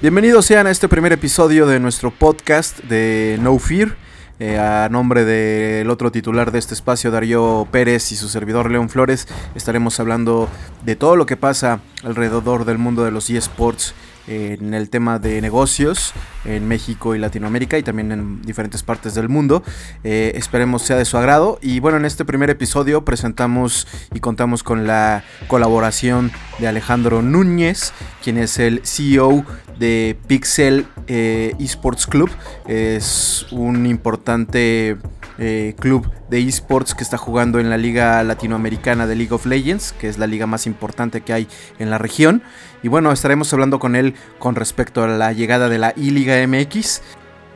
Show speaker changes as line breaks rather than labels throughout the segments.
Bienvenidos sean a este primer episodio de nuestro podcast de No Fear. Eh, a nombre del otro titular de este espacio, Darío Pérez y su servidor León Flores, estaremos hablando de todo lo que pasa alrededor del mundo de los eSports en el tema de negocios en México y Latinoamérica y también en diferentes partes del mundo. Eh, esperemos sea de su agrado. Y bueno, en este primer episodio presentamos y contamos con la colaboración de Alejandro Núñez, quien es el CEO de Pixel eh, Esports Club. Es un importante eh, club de esports que está jugando en la liga latinoamericana de League of Legends, que es la liga más importante que hay en la región. Y bueno, estaremos hablando con él con respecto a la llegada de la I-Liga MX.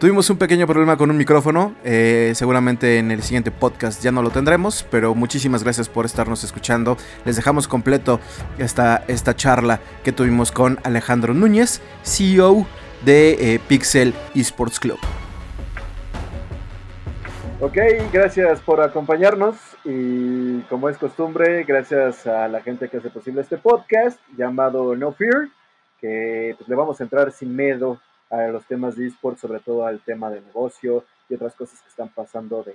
Tuvimos un pequeño problema con un micrófono, eh, seguramente en el siguiente podcast ya no lo tendremos, pero muchísimas gracias por estarnos escuchando. Les dejamos completo esta, esta charla que tuvimos con Alejandro Núñez, CEO de eh, Pixel Esports Club.
Ok, gracias por acompañarnos y como es costumbre, gracias a la gente que hace posible este podcast llamado No Fear, que pues, le vamos a entrar sin miedo a los temas de esports, sobre todo al tema de negocio y otras cosas que están pasando de,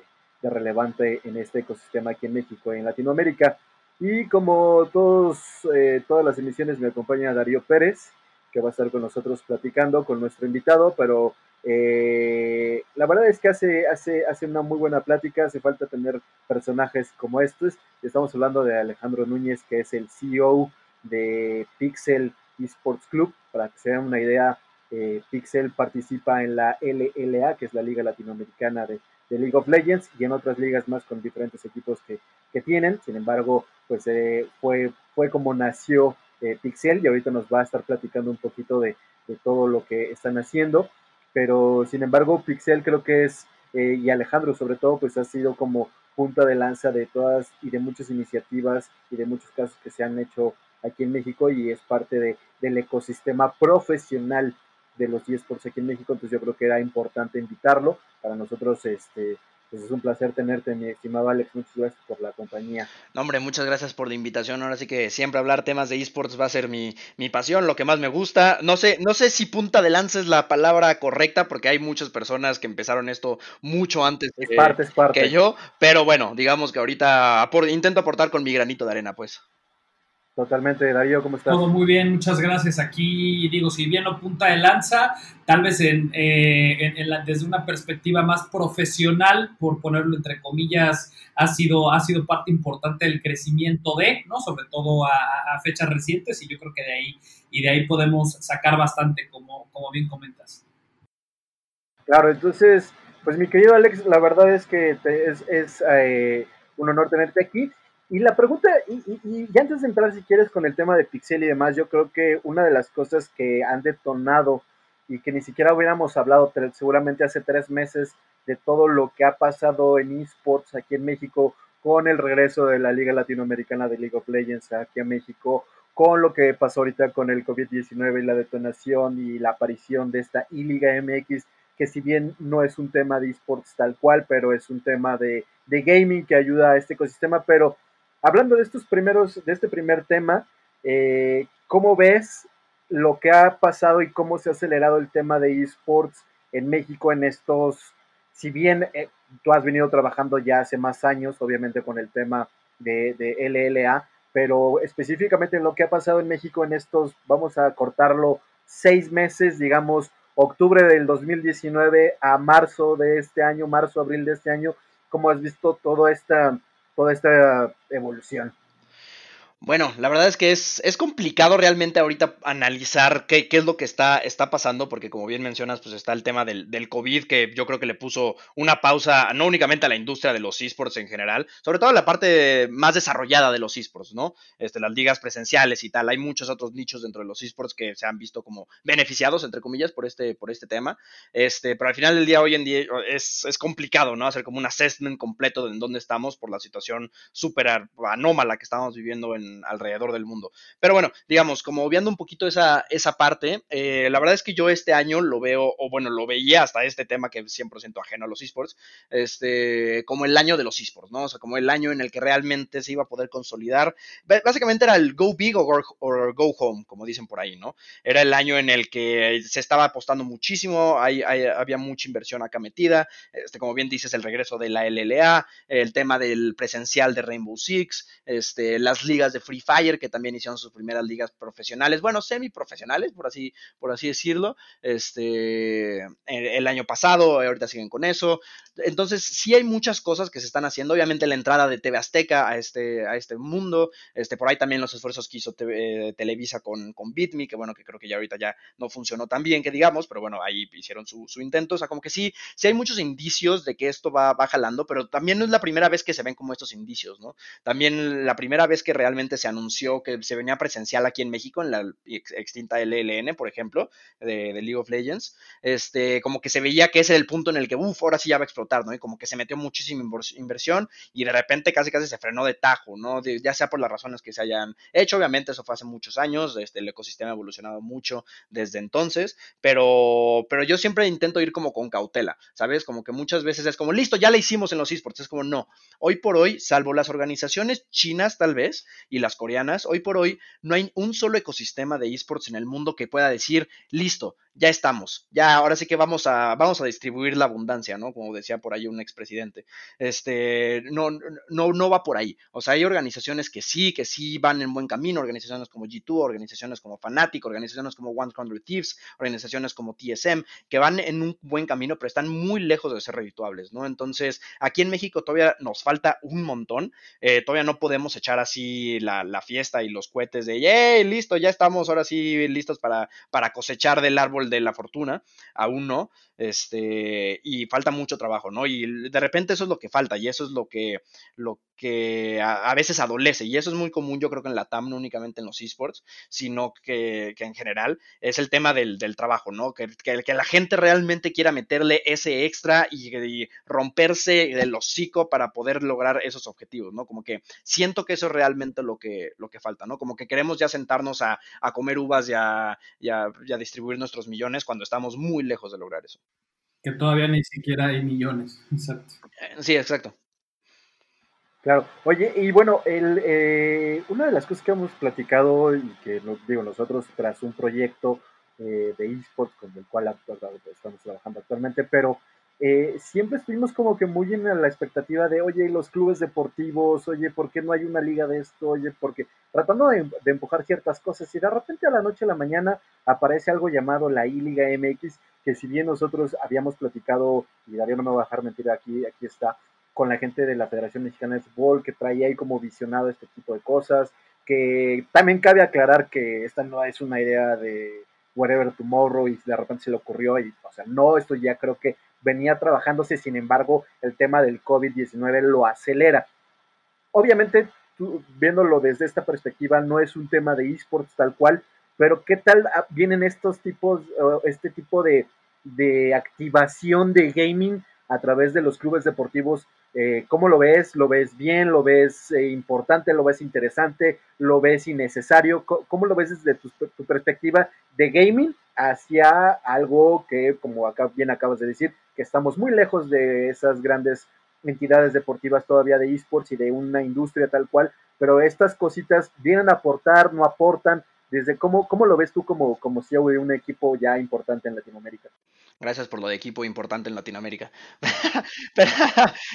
relevante en este ecosistema aquí en México y en Latinoamérica. Y como todos, eh, todas las emisiones me acompaña Darío Pérez, que va a estar con nosotros platicando con nuestro invitado, pero eh, la verdad es que hace, hace, hace una muy buena plática, hace falta tener personajes como estos. Estamos hablando de Alejandro Núñez, que es el CEO de Pixel Esports Club. Para que se den una idea, eh, Pixel participa en la LLA, que es la Liga Latinoamericana de, League of Legends, y en otras ligas más con diferentes equipos que, tienen. Sin embargo, pues eh, fue, fue como nació Pixel y ahorita nos va a estar platicando un poquito de, de todo lo que están haciendo pero sin embargo Pixel creo que es, eh, y Alejandro sobre todo, pues ha sido como punta de lanza de todas y de muchas iniciativas y de muchos casos que se han hecho aquí en México y es parte de, del ecosistema profesional de los eSports aquí en México, entonces yo creo que era importante invitarlo. Para nosotros este, pues es un placer tenerte, mi estimado Alex. Muchas gracias por la compañía.
No, hombre, muchas gracias por la invitación. Ahora sí que siempre hablar temas de esports va a ser mi, pasión, lo que más me gusta. No sé, no sé si punta de lanza es la palabra correcta, porque hay muchas personas que empezaron esto mucho antes
es parte, es parte.
que yo. Pero bueno, digamos que ahorita intento aportar con mi granito de arena, pues.
Totalmente, Darío, ¿cómo estás?
Todo muy bien, muchas gracias. Aquí digo, si bien no punta de lanza, tal vez en, eh, desde una perspectiva más profesional, por ponerlo entre comillas, ha sido, ha sido parte importante del crecimiento de, ¿no? Sobre todo a, fechas recientes, y yo creo que de ahí, y de ahí podemos sacar bastante, como, como bien comentas.
Claro, entonces, pues mi querido Alex, la verdad es que es, es eh, un honor tenerte aquí. Y la pregunta, y, antes de entrar si quieres con el tema de Pixel y demás, yo creo que una de las cosas que han detonado y que ni siquiera hubiéramos hablado seguramente hace tres meses de todo lo que ha pasado en esports aquí en México con el regreso de la Liga Latinoamericana de League of Legends aquí a México, con lo que pasó ahorita con el COVID-19 y la detonación y la aparición de esta I-Liga MX, que si bien no es un tema de esports tal cual, pero es un tema de, de gaming que ayuda a este ecosistema, pero hablando de estos primeros, de este primer tema, eh, ¿cómo ves lo que ha pasado y cómo se ha acelerado el tema de esports en México en estos, si bien eh, tú has venido trabajando ya hace más años, obviamente con el tema de, LLA, pero específicamente en lo que ha pasado en México en estos, vamos a cortarlo, seis meses, digamos, octubre del 2019 a marzo de este año, marzo, abril de este año, ¿cómo has visto toda esta toda esta evolución.
Bueno, la verdad es que es, es complicado realmente ahorita analizar qué, qué, es lo que está, está pasando, porque como bien mencionas, pues está el tema del, del, COVID, que yo creo que le puso una pausa no únicamente a la industria de los esports en general, sobre todo a la parte más desarrollada de los esports, ¿no? Este, las ligas presenciales y tal. Hay muchos otros nichos dentro de los esports que se han visto como beneficiados, entre comillas, por este, por este tema. Este, pero al final del día, hoy en día, es, es complicado, ¿no? Hacer como un assessment completo de en dónde estamos por la situación súper anómala que estamos viviendo en alrededor del mundo. Pero bueno, digamos, como viendo un poquito esa, esa parte, eh, la verdad es que yo este año lo veo, o bueno, lo veía hasta este tema que es 100% ajeno a los esports, este, como el año de los esports, ¿no? O sea, como el año en el que realmente se iba a poder consolidar. Básicamente era el go big o go, home, como dicen por ahí, ¿no? Era el año en el que se estaba apostando muchísimo, había mucha inversión acá metida, este, como bien dices, el regreso de la LLA, el tema del presencial de Rainbow Six, este, las ligas de Free Fire, que también hicieron sus primeras ligas profesionales, bueno, semi-profesionales, por así, por así decirlo, este, el año pasado, ahorita siguen con eso. Entonces, sí hay muchas cosas que se están haciendo. Obviamente, la entrada de TV Azteca a este, a este mundo. Este, por ahí también los esfuerzos que hizo eh, Televisa con, con BitMe, que bueno, que creo que ya ahorita ya no funcionó tan bien, que digamos, pero bueno, ahí hicieron su, intento. O sea, como que sí, sí hay muchos indicios de que esto va, va jalando, pero también no es la primera vez que se ven como estos indicios, ¿no? También la primera vez que realmente se anunció que se venía presencial aquí en México, en la extinta LLN, por ejemplo, de, League of Legends, este, como que se veía que ese era el punto en el que, uff, ahora sí ya va a explotar, ¿no? Y como que se metió muchísima inversión y de repente casi casi se frenó de tajo, ¿no? ya sea por las razones que se hayan hecho, obviamente eso fue hace muchos años, este, el ecosistema ha evolucionado mucho desde entonces, pero, pero yo siempre intento ir como con cautela, ¿sabes? Como que muchas veces es como, listo, ya la hicimos en los esports, es como, no, hoy por hoy, salvo las organizaciones chinas tal vez y las coreanas, hoy por hoy no hay un solo ecosistema de esports en el mundo que pueda decir, listo, ya estamos, ya ahora sí que vamos a, vamos a distribuir la abundancia, ¿no? Como decía por ahí un expresidente. Este, no, no, no va por ahí. O sea, hay organizaciones que sí, que sí van en buen camino, organizaciones como G2, organizaciones como Fanatic, organizaciones como 100 Thieves, organizaciones como TSM, que van en un buen camino, pero están muy lejos de ser redituables, ¿no? Entonces, aquí en México todavía nos falta un montón, eh, todavía no podemos echar así la, fiesta y los cohetes de, ¡yay! Listo, ya estamos ahora sí listos para, para cosechar del árbol de la fortuna, aún no, este, y falta mucho trabajo, ¿no? Y de repente eso es lo que falta y eso es lo que, lo que a, veces adolece y eso es muy común yo creo que en la TAM, no únicamente en los esports, sino que, en general es el tema del, trabajo, ¿no? Que, que, la gente realmente quiera meterle ese extra y, romperse el hocico para poder lograr esos objetivos, ¿no? Como que siento que eso es realmente lo que, lo que falta, ¿no? Como que queremos ya sentarnos a, comer uvas y a, y a distribuir nuestros millones cuando estamos muy lejos de lograr eso.
Que todavía ni siquiera hay millones, exacto.
Eh, sí, exacto.
Claro, oye, y bueno, el, eh, una de las cosas que hemos platicado y que digo nosotros tras un proyecto eh, de esports con el cual estamos trabajando actualmente, pero eh, siempre estuvimos como que muy en la expectativa de, oye, los clubes deportivos, oye, ¿por qué no hay una liga de esto? Oye, porque tratando de, empujar ciertas cosas y de repente a la noche a la mañana aparece algo llamado la I-Liga MX, que si bien nosotros habíamos platicado, y Darío no me va a dejar mentir aquí, aquí está, con la gente de la Federación Mexicana de Fútbol, que traía ahí como visionado este tipo de cosas, que también cabe aclarar que esta no es una idea de whatever tomorrow y de repente se le ocurrió y, o sea, no, esto ya creo que venía trabajándose, sin embargo, el tema del COVID-19 lo acelera. Obviamente, viéndolo desde esta perspectiva, no es un tema de esports tal cual, pero ¿qué tal ah, vienen estos tipos, este tipo de, de activación de gaming a través de los clubes deportivos. Eh, ¿Cómo lo ves? ¿Lo ves bien? ¿Lo ves eh, importante? ¿Lo ves interesante? ¿Lo ves innecesario? ¿Cómo, lo ves desde tu, perspectiva de gaming hacia algo que, como acá bien acabas de decir, que estamos muy lejos de esas grandes entidades deportivas todavía de esports y de una industria tal cual, pero estas cositas vienen a aportar, no aportan, desde cómo, cómo lo ves tú como, como CEO de un equipo ya importante en Latinoamérica.
Gracias por lo de equipo importante en Latinoamérica. Pero,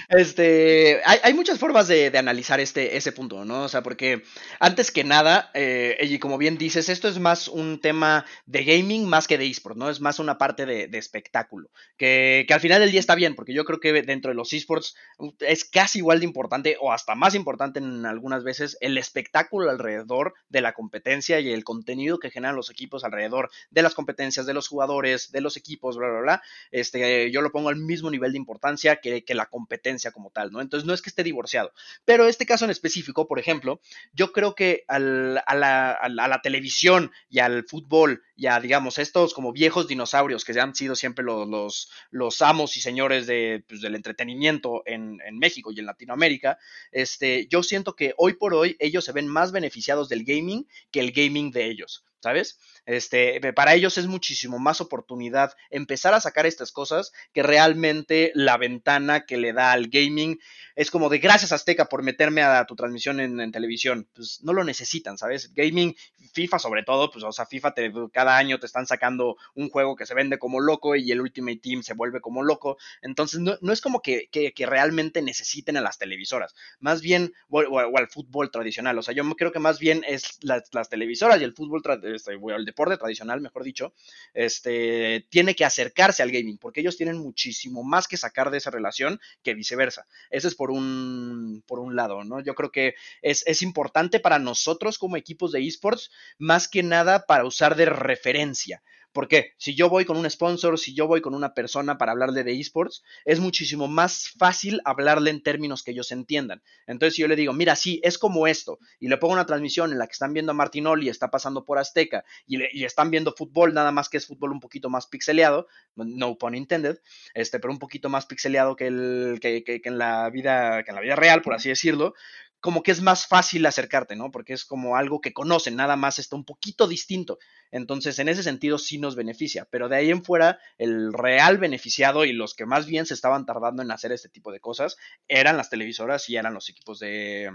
este, hay, muchas formas de, analizar este, ese punto, ¿no? O sea, porque antes que nada, eh, y como bien dices, esto es más un tema de gaming más que de esports, ¿no? Es más una parte de, espectáculo, que, que, al final del día está bien, porque yo creo que dentro de los esports es casi igual de importante o hasta más importante en algunas veces el espectáculo alrededor de la competencia y el contenido que generan los equipos alrededor de las competencias, de los jugadores, de los equipos, bla, este, yo lo pongo al mismo nivel de importancia que, la competencia como tal, ¿no? Entonces no es que esté divorciado, pero este caso en específico, por ejemplo, yo creo que a, la, televisión y al fútbol ya digamos, estos como viejos dinosaurios que han sido siempre los, los, los amos y señores de, pues, del entretenimiento en, en, México y en Latinoamérica, este, yo siento que hoy por hoy ellos se ven más beneficiados del gaming que el gaming de ellos. ¿Sabes? Este, para ellos es muchísimo más oportunidad empezar a sacar estas cosas que realmente la ventana que le da al gaming es como de gracias Azteca por meterme a tu transmisión en, televisión. Pues no lo necesitan, ¿sabes? Gaming, FIFA sobre todo, pues o sea, FIFA te, cada año te están sacando un juego que se vende como loco y el Ultimate Team se vuelve como loco. Entonces no, es como que, realmente necesiten a las televisoras, más bien, o, al fútbol tradicional. O sea, yo creo que más bien es las, televisoras y el fútbol tradicional este, el deporte tradicional, mejor dicho, este, tiene que acercarse al gaming, porque ellos tienen muchísimo más que sacar de esa relación que viceversa. Ese es por un, por un lado, ¿no? Yo creo que es, es importante para nosotros como equipos de esports, más que nada para usar de referencia. Porque si yo voy con un sponsor, si yo voy con una persona para hablarle de esports, es muchísimo más fácil hablarle en términos que ellos entiendan. Entonces, si yo le digo, mira, sí, es como esto, y le pongo una transmisión en la que están viendo a Martinoli, está pasando por Azteca, y, están viendo fútbol, nada más que es fútbol un poquito más pixeleado, no pun intended, este, pero un poquito más pixeleado que, el, que, que, en la vida, que en la vida real, por así decirlo, como que es más fácil acercarte, ¿no? Porque es como algo que conocen, nada más está un poquito distinto. Entonces, en ese sentido sí nos beneficia, pero de ahí en fuera, el real beneficiado y los que más bien se estaban tardando en hacer este tipo de cosas eran las televisoras y eran los equipos de,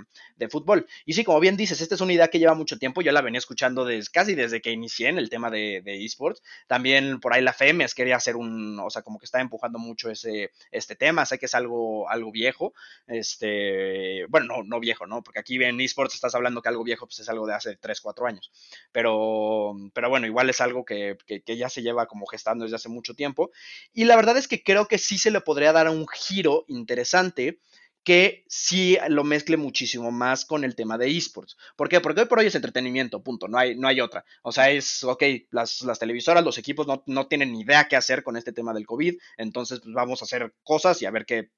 fútbol. Y sí, como bien dices, esta es una idea que lleva mucho tiempo, yo la venía escuchando desde, casi desde que inicié en el tema de, esports. También por ahí la FEMES quería hacer un, o sea, como que está empujando mucho ese, este tema, sé que es algo, algo viejo, este, bueno, no, no viejo, ¿no? Porque aquí en esports estás hablando que algo viejo pues es algo de hace 3, 4 años, pero, pero bueno, igual es algo que, ya se lleva como gestando desde hace mucho tiempo. Y la verdad es que creo que sí se le podría dar un giro interesante que sí lo mezcle muchísimo más con el tema de esports. ¿Por qué? Porque hoy por hoy es entretenimiento, punto, no hay, no hay otra. O sea, es, ok, las, televisoras, los equipos no, tienen ni idea qué hacer con este tema del COVID, entonces pues, vamos a hacer cosas y a ver qué,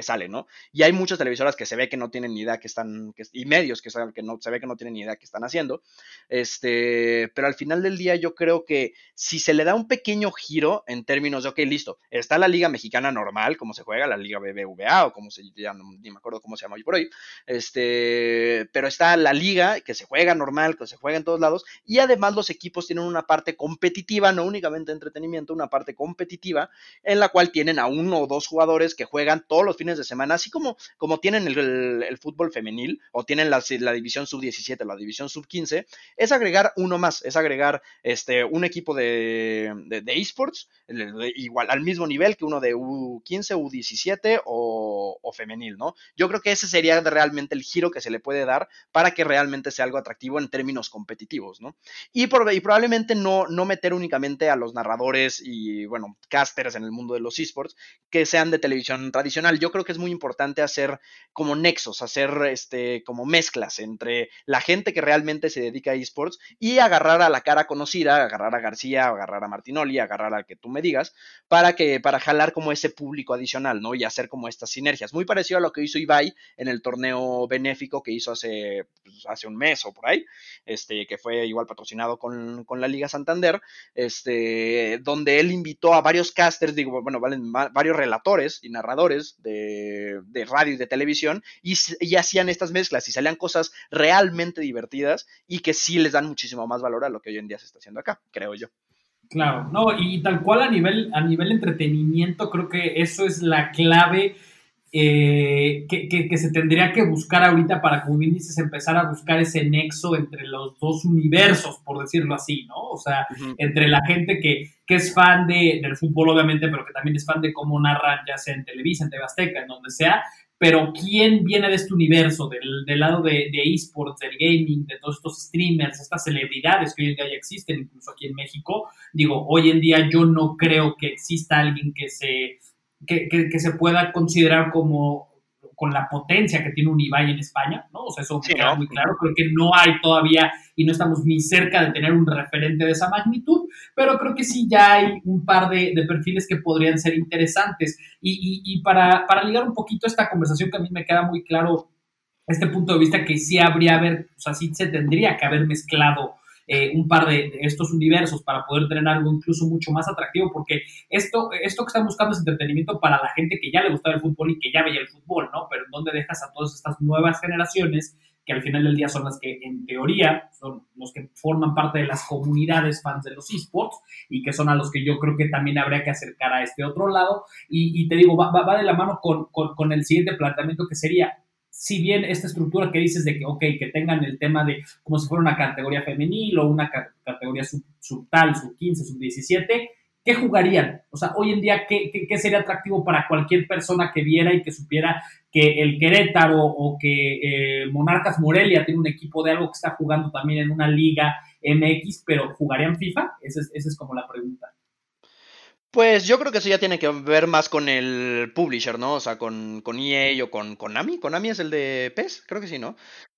sale, ¿no? Y hay muchas televisoras que se ve que no tienen ni idea que están, y medios que, que no, se ve que no tienen ni idea qué están haciendo, este, pero al final del día yo creo que si se le da un pequeño giro en términos de, ok, listo, está la Liga Mexicana normal, como se juega, la Liga BBVA o como se llama ni me acuerdo cómo se llama hoy por hoy, este, pero está la liga que se juega normal, que se juega en todos lados, y además los equipos tienen una parte competitiva, no únicamente entretenimiento, una parte competitiva, en la cual tienen a uno o dos jugadores que juegan todos los fines de semana, así como, como tienen el, fútbol femenil o tienen la, la división sub-17, la división sub-15, es agregar uno más, es agregar este, un equipo de, de, esports, igual al mismo nivel que uno de U15, U17 o, o femenil, ¿no? Yo creo que ese sería realmente el giro que se le puede dar para que realmente sea algo atractivo en términos competitivos, ¿no? Y, probablemente no, no meter únicamente a los narradores y, bueno, casters en el mundo de los esports que sean de televisión tradicional. Yo creo que es muy importante hacer como nexos, hacer este, como mezclas entre la gente que realmente se dedica a esports y agarrar a la cara conocida, agarrar a García, agarrar a Martinoli, agarrar al que tú me digas, para que, para jalar como ese público adicional, ¿no? Y hacer como estas sinergias. Muy parecido a lo que hizo Ibai en el torneo benéfico que hizo hace, pues, hace un mes o por ahí, este, que fue igual patrocinado con, la Liga Santander, este, donde él invitó a varios casters, digo, bueno, valen varios relatores y narradores de, radio y de televisión, y, y hacían estas mezclas y salían cosas realmente divertidas y que sí les dan muchísimo más valor a lo que hoy en día se está haciendo acá, creo yo.
Claro, no, y tal cual a nivel, a nivel entretenimiento, creo que eso es la clave eh, que, se tendría que buscar ahorita para, como bien dices, empezar a buscar ese nexo entre los dos universos, por decirlo así, ¿no? O sea, entre la gente que, es fan de, del fútbol, obviamente, pero que también es fan de cómo narran, ya sea en Televisa, en TV Azteca, en donde sea, pero quién viene de este universo, del, del lado de, de, esports, del gaming, de todos estos streamers, estas celebridades que hoy en día ya existen, incluso aquí en México. Digo, hoy en día yo no creo que exista alguien que se que, se pueda considerar como con la potencia que tiene un Ibai en España, ¿no? O sea, eso queda muy claro, creo que no hay todavía y no estamos ni cerca de tener un referente de esa magnitud, pero creo que sí ya hay un par de, perfiles que podrían ser interesantes. Y, para, para, ligar un poquito esta conversación que a mí me queda muy claro este punto de vista que sí habría haber, o sea, sí se tendría que haber mezclado eh, un par de, estos universos para poder tener algo incluso mucho más atractivo, porque esto, esto que están buscando es entretenimiento para la gente que ya le gustaba el fútbol y que ya veía el fútbol, ¿no? Pero ¿dónde dejas a todas estas nuevas generaciones que al final del día son las que en teoría son los que forman parte de las comunidades fans de los esports y que son a los que yo creo que también habría que acercar a este otro lado. Y, te digo, va, va, de la mano con, con, el siguiente planteamiento que sería, si bien esta estructura que dices de que, ok, que tengan el tema de como si fuera una categoría femenil o una categoría sub, sub tal, sub 15, sub 17, ¿qué jugarían? O sea, hoy en día, ¿qué, ¿qué, sería atractivo para cualquier persona que viera y que supiera que el Querétaro o que eh, Monarcas Morelia tiene un equipo de algo que está jugando también en una liga MX, pero ¿jugarían FIFA? Esa es, esa es como la pregunta.
Pues yo creo que eso ya tiene que ver más con el publisher, ¿no? O sea, con, con EA o con Konami. Konami es el de PES, creo que sí, ¿no?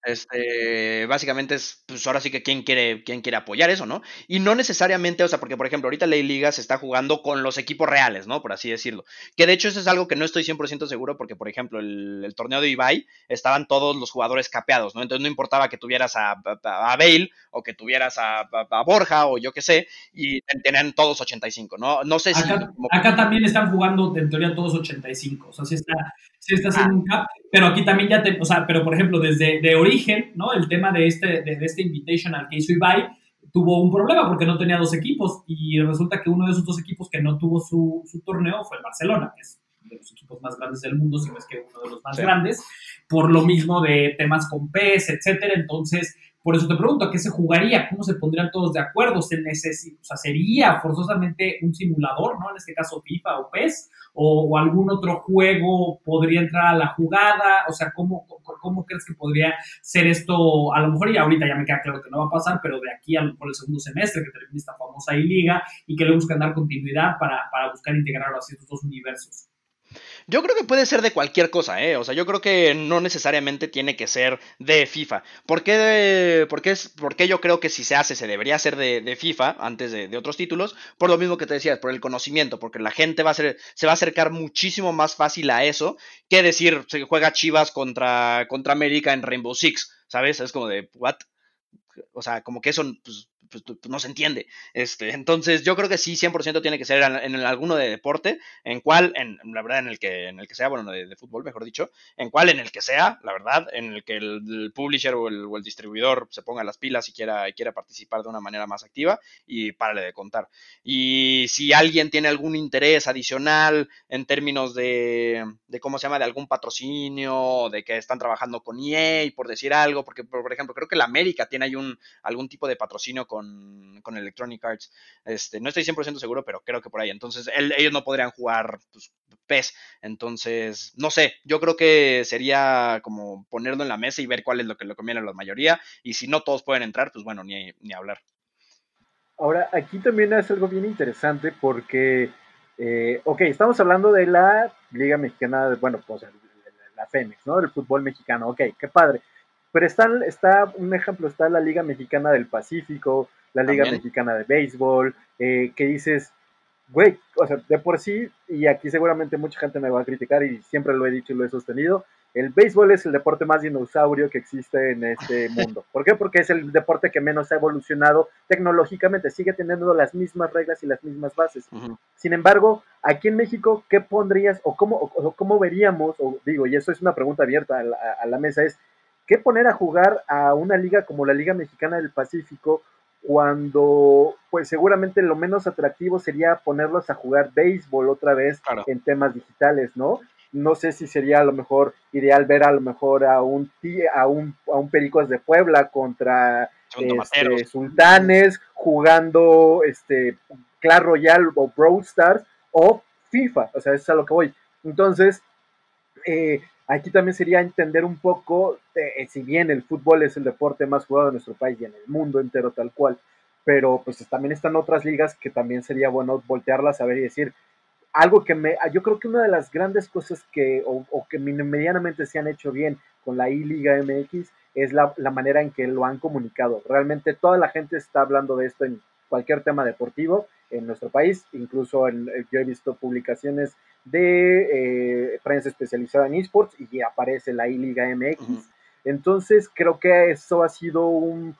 Este, básicamente es, pues ahora sí que quién quiere, quién quiere apoyar eso, ¿no? Y no necesariamente, o sea, porque por ejemplo, ahorita Ley Liga se está jugando con los equipos reales, ¿no? Por así decirlo. Que de hecho eso es algo que no estoy 100% seguro porque, por ejemplo, el, torneo de Ibai estaban todos los jugadores capeados, ¿no? Entonces no importaba que tuvieras a, a, Bale o que tuvieras a, Borja o yo qué sé, y tenían todos 85, ¿no? No sé
si... Acá, también están jugando en teoría todos 85, o sea, sí está, sí está haciendo un cap, pero aquí también ya te, o sea, pero por ejemplo, desde de origen, ¿no? El tema de este, de, este invitational que hizo Ibai tuvo un problema porque no tenía dos equipos y resulta que uno de esos dos equipos que no tuvo su, su torneo fue el Barcelona, que es de los equipos más grandes del mundo, si no es que uno de los más grandes, por lo mismo de temas con PES, etcétera. Entonces, por eso te pregunto, ¿a qué se jugaría? ¿Cómo se pondrían todos de acuerdo? ¿Se necesita, o sea, ¿Sería forzosamente un simulador, ¿no? En este caso FIFA o PES, o, algún otro juego podría entrar a la jugada, o sea, ¿cómo, ¿cómo, crees que podría ser esto? A lo mejor y ahorita ya me queda claro que no va a pasar, pero de aquí por el segundo semestre que termine esta famosa I-Liga y que le buscan dar continuidad para, para buscar integrar así estos dos universos.
Yo creo que puede ser de cualquier cosa, ¿eh? O sea, yo creo que no necesariamente tiene que ser de FIFA. ¿Por qué, yo creo que si se hace, se debería hacer de, FIFA antes de, otros títulos? Por lo mismo que te decías, por el conocimiento, porque la gente va a ser, se va a acercar muchísimo más fácil a eso que decir, se juega Chivas contra, contra América en Rainbow Six, ¿sabes? Es como de, ¿what? O sea, como que eso pues, pues, no se entiende. Este, entonces, yo creo que sí, 100% tiene que ser en, alguno de deporte, en cual, en la verdad, en el que, en el que sea, bueno, de, fútbol, mejor dicho, en cual, en el que sea, la verdad, en el que el, publisher o el, distribuidor se ponga las pilas y quiera, quiera participar de una manera más activa y párale de contar. Y si alguien tiene algún interés adicional en términos de, ¿cómo se llama?, de algún patrocinio, de que están trabajando con EA, por decir algo, porque, por, ejemplo, creo que la América tiene un, algún tipo de patrocinio con con, Electronic Arts. Este, no estoy 100% seguro, pero creo que por ahí. Entonces, ellos no podrían jugar pues, PES. Entonces, no sé, yo creo que sería como ponerlo en la mesa y ver cuál es lo que le conviene a la mayoría. Y si no todos pueden entrar, pues bueno, ni, ni hablar.
Ahora, aquí también es algo bien interesante porque, eh, ok, estamos hablando de la Liga Mexicana, bueno, pues la Fénix, ¿no? Del fútbol mexicano, ok, qué padre. Pero está, está, un ejemplo, está la Liga Mexicana del Pacífico, la Liga Mexicana de Béisbol, eh, que dices, güey, o sea, de por sí, y aquí seguramente mucha gente me va a criticar y siempre lo he dicho y lo he sostenido, el béisbol es el deporte más dinosaurio que existe en este mundo. ¿Por qué? Porque es el deporte que menos ha evolucionado tecnológicamente, sigue teniendo las mismas reglas y las mismas bases. Sin embargo, aquí en México, ¿qué pondrías o cómo, cómo veríamos, o digo, y eso es una pregunta abierta a la mesa, es ¿Qué poner a jugar a una liga como la Liga Mexicana del Pacífico cuando pues seguramente lo menos atractivo sería ponerlos a jugar béisbol otra vez en temas digitales, ¿no? No sé si sería a lo mejor ideal ver a lo mejor a un a un, a un Pericos de Puebla contra este, Sultanes jugando este Clash Royale o Brawl Stars o FIFA, o sea, eso es a lo que voy. Entonces, eh, Aquí también sería entender un poco, eh, si bien el fútbol es el deporte más jugado en nuestro país y en el mundo entero tal cual, pero pues también están otras ligas que también sería bueno voltearlas a ver y decir, algo que me, yo creo que una de las grandes cosas que, o, que medianamente se han hecho bien con la I-Liga MX es la, manera en que lo han comunicado. Realmente toda la gente está hablando de esto en cualquier tema deportivo en nuestro país, incluso en, yo he visto publicaciones de eh, prensa especializada en esports y aparece la I-Liga MX. Entonces creo que eso ha sido un,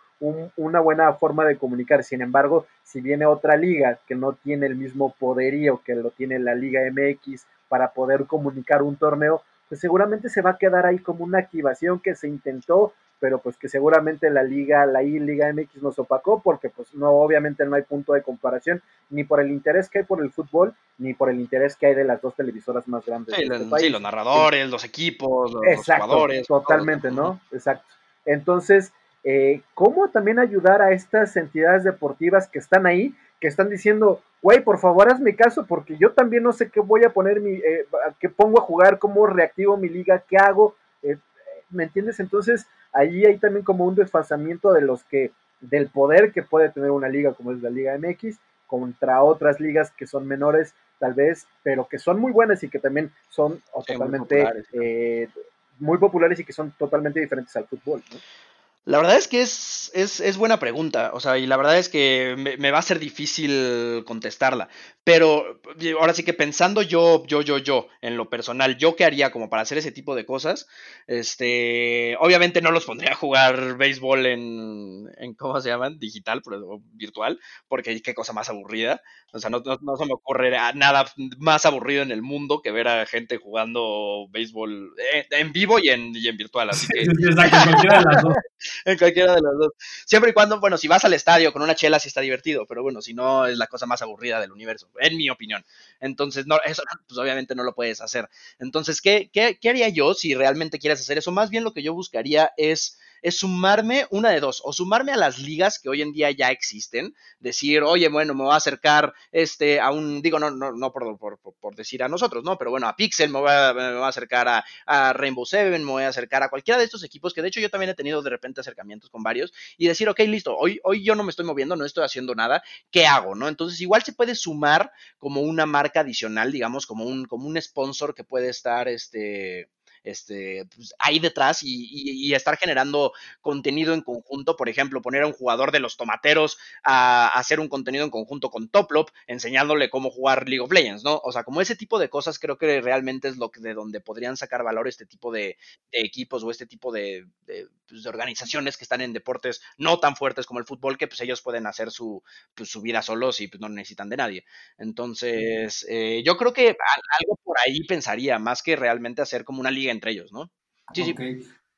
una buena forma de comunicar. Sin embargo, si viene otra liga que no tiene el mismo poderío que lo tiene la Liga MX para poder comunicar un torneo, pues seguramente se va a quedar ahí como una activación que se intentó, pero pues que seguramente la liga, la I Liga MX nos opacó porque pues no, obviamente no hay punto de comparación ni por el interés que hay por el fútbol, ni por el interés que hay de las dos televisoras más grandes.
Sí, este país. los narradores, los equipos, los, jugadores.
Totalmente, ¿no? Exacto. Entonces, eh, ¿cómo también ayudar a estas entidades deportivas que están ahí, que están diciendo, güey, por favor hazme caso, porque yo también no sé qué voy a poner, mi, eh, qué pongo a jugar, cómo reactivo mi liga, qué hago, eh, ¿me entiendes? Entonces, allí hay también como un desfasamiento de los que, del poder que puede tener una liga como es la Liga MX contra otras ligas que son menores, tal vez, pero que son muy buenas y que también son totalmente muy populares, y que son totalmente diferentes al fútbol. ¿no?
La verdad es que es, es, buena pregunta, o sea, y la verdad es que me, va a ser difícil contestarla, pero ahora sí que pensando yo, yo, yo, yo, en lo personal, yo qué haría como para hacer ese tipo de cosas, este, obviamente no los pondría a jugar béisbol en, en ¿cómo se llaman? Digital, pero virtual, porque qué cosa más aburrida, o sea, no, no, se me ocurre nada más aburrido en el mundo que ver a gente jugando béisbol eh, en, vivo y en, y en virtual, así que... en cualquiera de las dos. Siempre y cuando, bueno, si vas al estadio con una chela sí está divertido, pero bueno, si no es la cosa más aburrida del universo, en mi opinión. Entonces, no, eso pues obviamente no lo puedes hacer. Entonces, ¿qué, qué, qué haría yo si realmente quieres hacer eso? Más bien lo que yo buscaría es es sumarme una de dos, o sumarme a las ligas que hoy en día ya existen, decir, oye, bueno, me voy a acercar este, a un, digo, no, no, no por, por, por decir a nosotros, ¿no? Pero bueno, a Pixel me voy a, me voy a acercar a, a, Rainbow Seven, me voy a acercar a cualquiera de estos equipos, que de hecho yo también he tenido de repente acercamientos con varios, y decir, ok, listo, hoy, hoy yo no me estoy moviendo, no estoy haciendo nada, ¿qué hago, no? Entonces, igual se puede sumar como una marca adicional, digamos, como un, como un sponsor que puede estar, este, este, pues, ahí detrás y, estar generando contenido en conjunto, por ejemplo, poner a un jugador de los tomateros a, hacer un contenido en conjunto con Toplop, enseñándole cómo jugar League of Legends, ¿no? O sea, como ese tipo de cosas creo que realmente es lo que de donde podrían sacar valor este tipo de, equipos o este tipo de, pues, de, organizaciones que están en deportes no tan fuertes como el fútbol, que pues ellos pueden hacer su, pues, su vida solos y pues no necesitan de nadie. Entonces, eh, yo creo que algo por ahí pensaría, más que realmente hacer como una liga entre ellos, ¿no?
Sí, sí.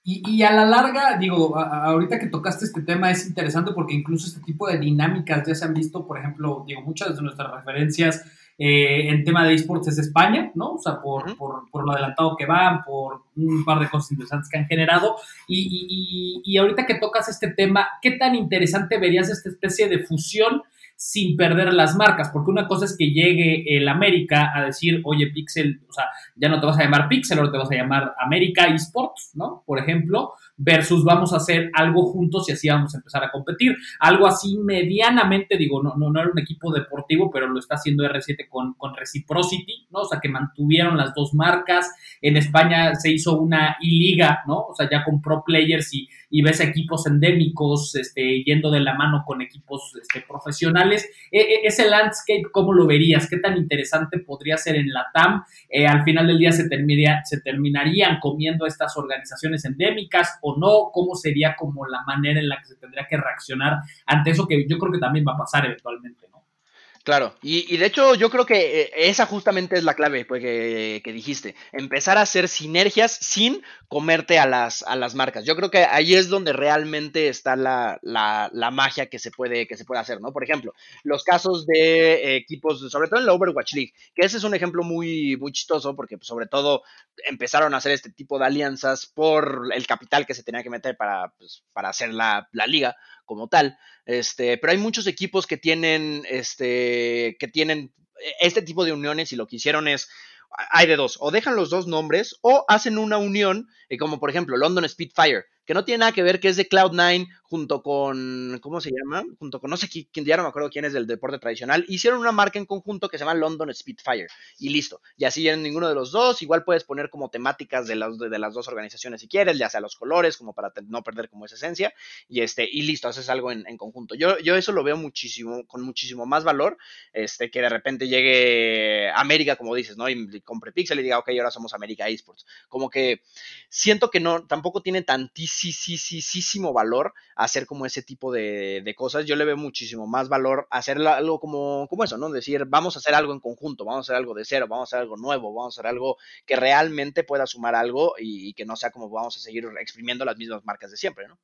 Y, a la larga, digo, ahorita que tocaste este tema es interesante porque incluso este tipo de dinámicas ya se han visto, por ejemplo, digo, muchas de nuestras referencias eh, en tema de esports es España, ¿no? O sea, por, por, lo adelantado que van, por un par de cosas interesantes que han generado. Y, y, ahorita que tocas este tema, ¿qué tan interesante verías esta especie de fusión? Sin perder las marcas, porque una cosa es que llegue el América a decir, oye, Pixel, o sea, ya no te vas a llamar Pixel, ahora te vas a llamar América Esports, ¿no? Por ejemplo, versus vamos a hacer algo juntos y así vamos a empezar a competir. Algo así medianamente, digo, no, no, no era un equipo deportivo, pero lo está haciendo R7 con, con Reciprocity, ¿no? O sea, que mantuvieron las dos marcas. En España se hizo una I-Liga, ¿no? O sea, ya con pro players y, y ves equipos endémicos este, yendo de la mano con equipos este, profesionales. E, e, ese landscape, ¿cómo lo verías? ¿Qué tan interesante podría ser en la TAM? Eh, al final del día se, terminaría, se terminarían comiendo estas organizaciones endémicas o no, cómo sería como la manera en la que se tendría que reaccionar ante eso que yo creo que también va a pasar eventualmente, ¿no?
Claro, y, de hecho yo creo que eh, esa justamente es la clave pues, que, dijiste, empezar a hacer sinergias sin comerte a las, a las marcas. Yo creo que ahí es donde realmente está la, la, magia que se, puede, que se puede hacer, ¿no? Por ejemplo, los casos de equipos, sobre todo en la Overwatch League, que ese es un ejemplo muy, muy chistoso porque pues, sobre todo empezaron a hacer este tipo de alianzas por el capital que se tenía que meter para, pues, para hacer la, la liga como tal. Este, pero hay muchos equipos que tienen, este, que tienen este tipo de uniones y lo que hicieron es, hay de dos, o dejan los dos nombres o hacen una unión, eh, como por ejemplo London Spitfire, que no tiene nada que ver, que es de Cloud9 junto con, ¿cómo se llama? Junto con, no sé quién, ya no me acuerdo quién es del deporte tradicional, hicieron una marca en conjunto que se llama London Spitfire y listo. Y así en ninguno de los dos, igual puedes poner como temáticas de las, de, las dos organizaciones si quieres, ya sea los colores, como para no perder como esa esencia, y este, y listo, haces algo en, conjunto. Yo, yo eso lo veo muchísimo, con muchísimo más valor, este, que de repente llegue América, como dices, ¿no? Y compre Pixel y diga, ok, ahora somos América Esports. Como que siento que no, tampoco tiene tantísimo sí, sí, sí, sí, valor hacer como ese tipo de, de, cosas. Yo le veo muchísimo más valor hacer algo como, como eso, ¿no? Decir, vamos a hacer algo en conjunto, vamos a hacer algo de cero, vamos a hacer algo nuevo, vamos a hacer algo que realmente pueda sumar algo y, que no sea como vamos a seguir exprimiendo las mismas marcas de siempre, ¿no?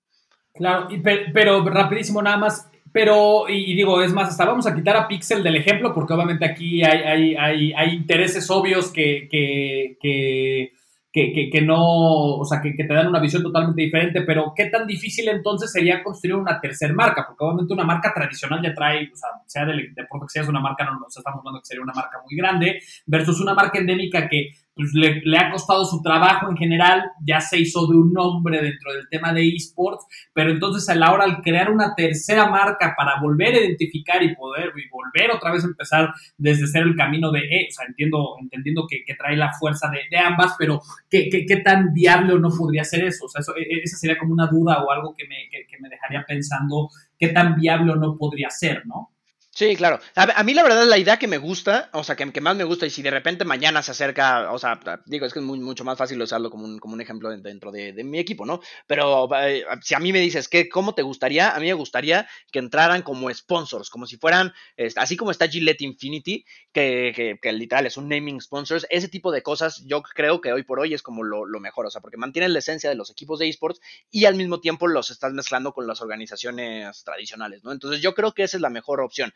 Claro, pero, rapidísimo nada más, pero, y, digo, es más, hasta vamos a quitar a Pixel del ejemplo, porque obviamente aquí hay, hay, hay, intereses obvios que, que, que que, no, o sea, que, te dan una visión totalmente diferente, pero ¿qué tan difícil entonces sería construir una tercera marca? Porque obviamente una marca tradicional ya trae, o sea, sea del deporte que sea, una marca, no nos estamos hablando que sería una marca muy grande, versus una marca endémica que pues le, ha costado su trabajo en general, ya se hizo de un nombre dentro del tema de esports, pero entonces a la hora de crear una tercera marca para volver a identificar y poder y volver otra vez a empezar desde ser el camino de, eh, o sea, entiendo, entendiendo que, trae la fuerza de, ambas, pero ¿qué, ¿qué, tan viable o no podría ser eso? O sea, eso, e, esa sería como una duda o algo que me, que me dejaría pensando qué tan viable o no podría ser, ¿no?
Sí, claro. A, mí la verdad la idea que me gusta, o sea, que, que, más me gusta, y si de repente mañana se acerca, o sea, digo, es que es muy, mucho más fácil usarlo como un, como un ejemplo dentro de, mi equipo, ¿no? Pero eh, si a mí me dices, que ¿cómo te gustaría? A mí me gustaría que entraran como sponsors, como si fueran, así como está Gillette Infinity, que, que, literal es un naming sponsors, ese tipo de cosas yo creo que hoy por hoy es como lo, lo mejor, o sea, porque mantienen la esencia de los equipos de esports y al mismo tiempo los estás mezclando con las organizaciones tradicionales, ¿no? Entonces yo creo que esa es la mejor opción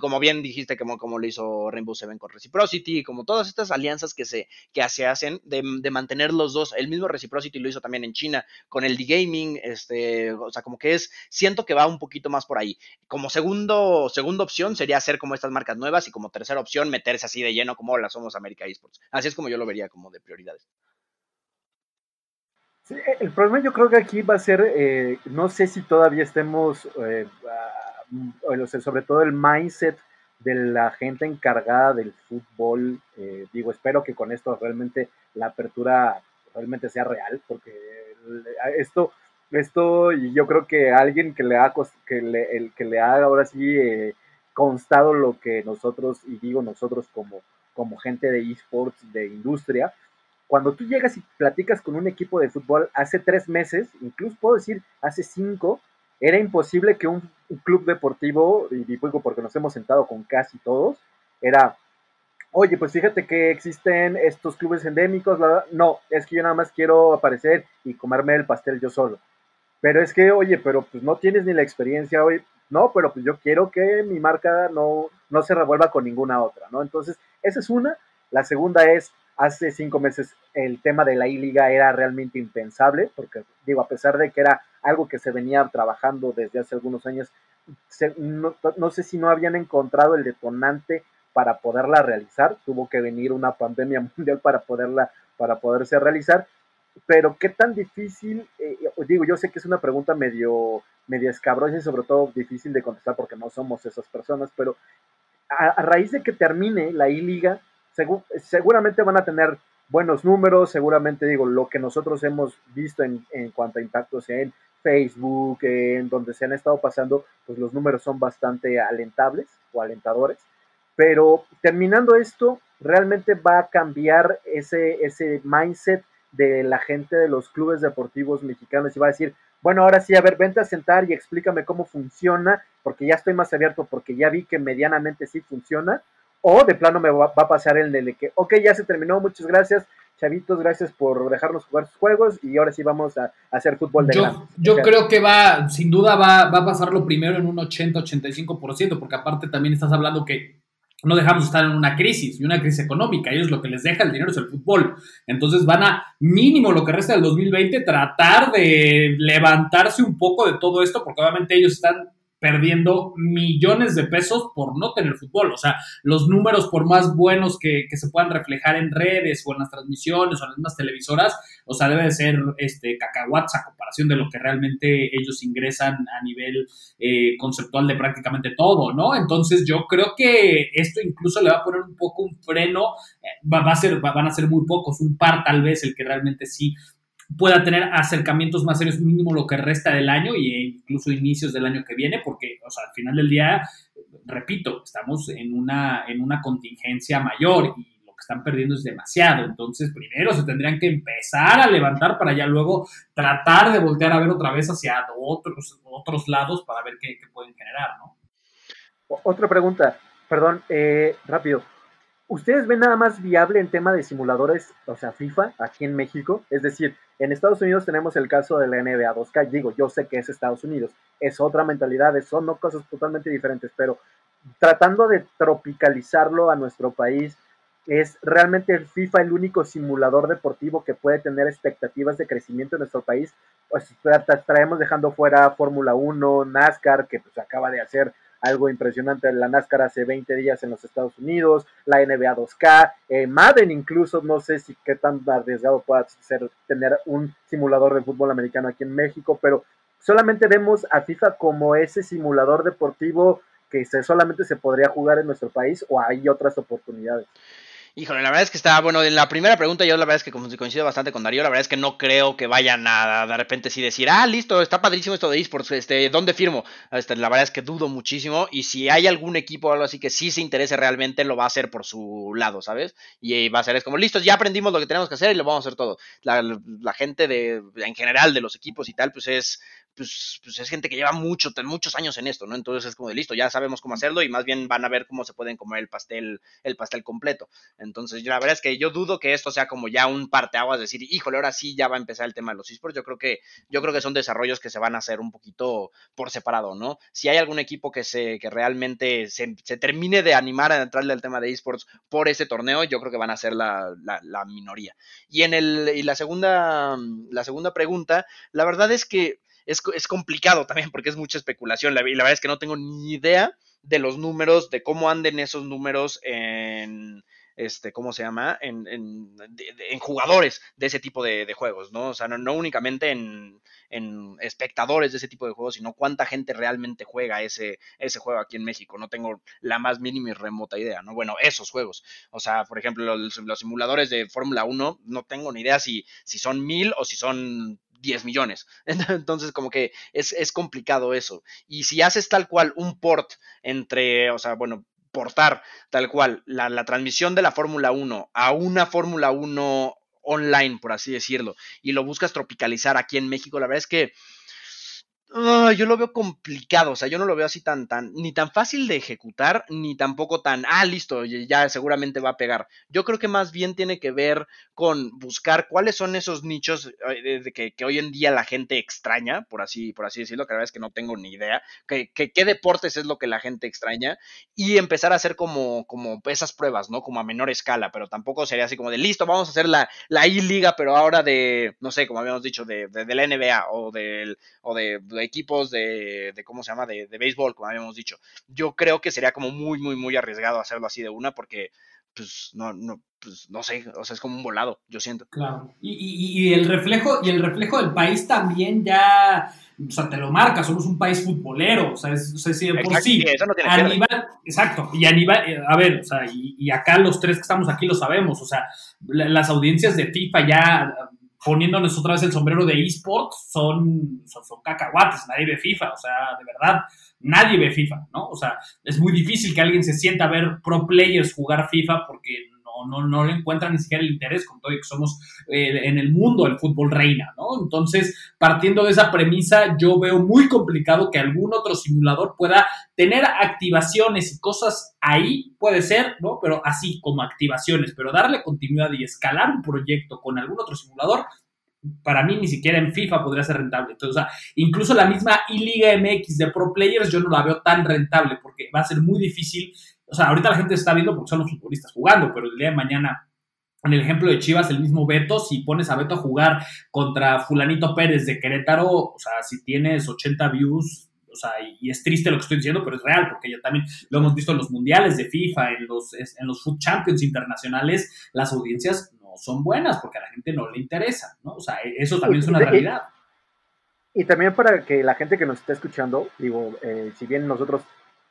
como bien dijiste, como, como lo hizo Rainbow Seven con Reciprocity, como todas estas alianzas que se, que se hacen de, mantener los dos, el mismo Reciprocity lo hizo también en China con el D-Gaming, este, o sea, como que es, siento que va un poquito más por ahí. Como segundo, segunda opción sería hacer como estas marcas nuevas y como tercera opción meterse así de lleno como las somos América Esports. Así es como yo lo vería como de prioridades.
El problema yo creo que aquí va a ser, eh, no sé si todavía estemos eh, sobre todo el mindset de la gente encargada del fútbol. Eh, digo, espero que con esto realmente la apertura realmente sea real, porque esto, esto, yo creo que alguien que le ha, que le, el que le haga ahora sí eh, constado lo que nosotros, y digo nosotros como, como gente de esports, de industria, cuando tú llegas y platicas con un equipo de fútbol hace tres meses, incluso puedo decir hace cinco, era imposible que un, club deportivo, y digo porque nos hemos sentado con casi todos, era, oye, pues fíjate que existen estos clubes endémicos, no, es que yo nada más quiero aparecer y comerme el pastel yo solo. Pero es que, oye, pero pues no tienes ni la experiencia hoy, no, pero pues yo quiero que mi marca no, no se revuelva con ninguna otra, ¿no? Entonces, esa es una. La segunda es, hace cinco meses el tema de la I-Liga era realmente impensable, porque digo, a pesar de que era algo que se venía trabajando desde hace algunos años, no, sé si no habían encontrado el detonante para poderla realizar, tuvo que venir una pandemia mundial para poderla, para poderse realizar, pero qué tan difícil, eh, digo, yo sé que es una pregunta medio, medio escabrosa y sobre todo difícil de contestar porque no somos esas personas, pero a raíz de que termine la I-Liga, seguramente van a tener buenos números, seguramente digo, lo que nosotros hemos visto en, en cuanto a impactos en Facebook, en donde se han estado pasando, pues los números son bastante alentables o alentadores. Pero terminando esto, realmente va a cambiar ese, ese mindset de la gente de los clubes deportivos mexicanos y va a decir, bueno, ahora sí, a ver, vente a sentar y explícame cómo funciona, porque ya estoy más abierto, porque ya vi que medianamente sí funciona, o de plano me va, a pasar el de que, ok, ya se terminó, muchas gracias, chavitos, gracias por dejarnos jugar sus juegos y ahora sí vamos a, hacer fútbol de
Yo, yo creo que va, sin duda va, va a pasarlo primero en un 80-85%, porque aparte también estás hablando que no dejamos de estar en una crisis y una crisis económica. Ellos lo que les deja el dinero es el fútbol. Entonces van a, mínimo lo que resta del 2020, tratar de levantarse un poco de todo esto, porque obviamente ellos están perdiendo millones de pesos por no tener fútbol. O sea, los números, por más buenos que, se puedan reflejar en redes o en las transmisiones o en las mismas televisoras, o sea, debe de ser este, cacahuats a comparación de lo que realmente ellos ingresan a nivel eh, conceptual de prácticamente todo, ¿no? Entonces yo creo que esto incluso le va a poner un poco un freno, eh, va, a ser, van a ser muy pocos, un par tal vez el que realmente sí pueda tener acercamientos más serios mínimo lo que resta del año e incluso inicios del año que viene, porque, o sea, al final del día, repito, estamos en una, en una contingencia mayor y lo que están perdiendo es demasiado. Entonces, primero se tendrían que empezar a levantar para ya luego tratar de voltear a ver otra vez hacia otros, otros lados para ver qué, pueden generar, ¿no?
Otra pregunta, perdón, eh, rápido. ¿Ustedes ven nada más viable en tema de simuladores, o sea, FIFA, aquí en México? Es decir, en Estados Unidos tenemos el caso de la NBA 2K. Digo, yo sé que es Estados Unidos, es otra mentalidad, son no cosas totalmente diferentes, pero tratando de tropicalizarlo a nuestro país, es realmente el FIFA el único simulador deportivo que puede tener expectativas de crecimiento en nuestro país. Pues traemos dejando fuera Fórmula 1, NASCAR, que pues acaba de hacer algo impresionante la NASCAR hace 20 días en los Estados Unidos, la NBA 2K, eh, Madden incluso, no sé si qué tan arriesgado pueda ser tener un simulador de fútbol americano aquí en México, pero solamente vemos a FIFA como ese simulador deportivo que solamente se podría jugar en nuestro país o hay otras oportunidades.
Híjole, la verdad es que está, bueno, en la primera pregunta yo la verdad es que coincido bastante con Darío, la verdad es que no creo que vaya nada de repente sí decir, ah, listo, está padrísimo esto de esports, este, ¿dónde firmo? Este, la verdad es que dudo muchísimo y si hay algún equipo o algo así que sí se interese realmente, lo va a hacer por su lado, ¿sabes? Y va a ser es como, listo, ya aprendimos lo que tenemos que hacer y lo vamos a hacer todo. La, la gente de, en general de los equipos y tal, pues es pues, pues, es gente que lleva mucho, muchos años en esto, ¿no? Entonces es como de listo, ya sabemos cómo hacerlo y más bien van a ver cómo se pueden comer el pastel, el pastel completo. Entonces, la verdad es que yo dudo que esto sea como ya un parteaguas, decir, híjole, ahora sí ya va a empezar el tema de los esports. Yo creo que, yo creo que son desarrollos que se van a hacer un poquito por separado, ¿no? Si hay algún equipo que se, que realmente se, termine de animar a entrarle al tema de esports por ese torneo, yo creo que van a ser la, la minoría. Y en el, y la segunda, la segunda pregunta, la verdad es que es, complicado también porque es mucha especulación. La, la verdad es que no tengo ni idea de los números, de cómo anden esos números en, este, ¿cómo se llama? En, en, en jugadores de ese tipo de, juegos, ¿no? O sea, no, únicamente en, en, espectadores de ese tipo de juegos, sino cuánta gente realmente juega ese, ese juego aquí en México. No tengo la más mínima y remota idea, ¿no? Bueno, esos juegos. O sea, por ejemplo, los, los simuladores de Fórmula 1, no tengo ni idea si, si son mil o si son 10 millones. Entonces, como que es, complicado eso. Y si haces tal cual un port entre, o sea, bueno, portar tal cual la, la transmisión de la Fórmula 1 a una Fórmula 1 online, por así decirlo, y lo buscas tropicalizar aquí en México, la verdad es que yo lo veo complicado, o sea, yo no lo veo así tan, tan, ni tan fácil de ejecutar, ni tampoco tan, ah, listo, ya seguramente va a pegar. Yo creo que más bien tiene que ver con buscar cuáles son esos nichos eh, de que, que, hoy en día la gente extraña, por así, por así decirlo, que la verdad es que no tengo ni idea, que, qué deportes es lo que la gente extraña, y empezar a hacer como, como esas pruebas, ¿no? Como a menor escala, pero tampoco sería así como de, listo, vamos a hacer la, la I-Liga, pero ahora de, no sé, como habíamos dicho, de, de, la NBA o del, o de equipos de, de ¿cómo se llama?, de, de, béisbol, como habíamos dicho. Yo creo que sería como muy, muy, muy arriesgado hacerlo así de una porque, pues, no, no, pues, no sé, o sea, es como un volado, yo siento.
Claro, y, y, y el reflejo, y el reflejo del país también ya o sea, te lo marca, somos un país futbolero, o sea, es, o sea si de por sí, exacto, y Aníbal, eh, a ver, o sea, y, y, acá los tres que estamos aquí lo sabemos, o sea, las audiencias de FIFA ya poniéndonos otra vez el sombrero de esports, son, son, cacahuates, nadie ve FIFA, o sea, de verdad, nadie ve FIFA, ¿no? O sea, es muy difícil que alguien se sienta a ver pro players jugar FIFA porque no, no, le encuentran ni siquiera el interés, con todo y que somos eh, en el mundo el fútbol reina, ¿no? Entonces, partiendo de esa premisa, yo veo muy complicado que algún otro simulador pueda tener activaciones y cosas ahí, puede ser, ¿no? Pero así como activaciones, pero darle continuidad y escalar un proyecto con algún otro simulador, para mí ni siquiera en FIFA podría ser rentable. Entonces, o sea, incluso la misma I-Liga MX de Pro Players yo no la veo tan rentable porque va a ser muy difícil o sea, ahorita la gente está viendo porque son los futbolistas jugando, pero el día de mañana, en el ejemplo de Chivas, el mismo Beto, si pones a Beto a jugar contra Fulanito Pérez de Querétaro, o sea, si tienes 80 views, o sea, y es triste lo que estoy diciendo, pero es real, porque ya también lo hemos visto en los mundiales de FIFA, en los, en los Food Champions internacionales, las audiencias no son buenas porque a la gente no le interesa, ¿no? O sea, eso también es una realidad.
Y, también para que la gente que nos esté escuchando, digo, eh, si bien nosotros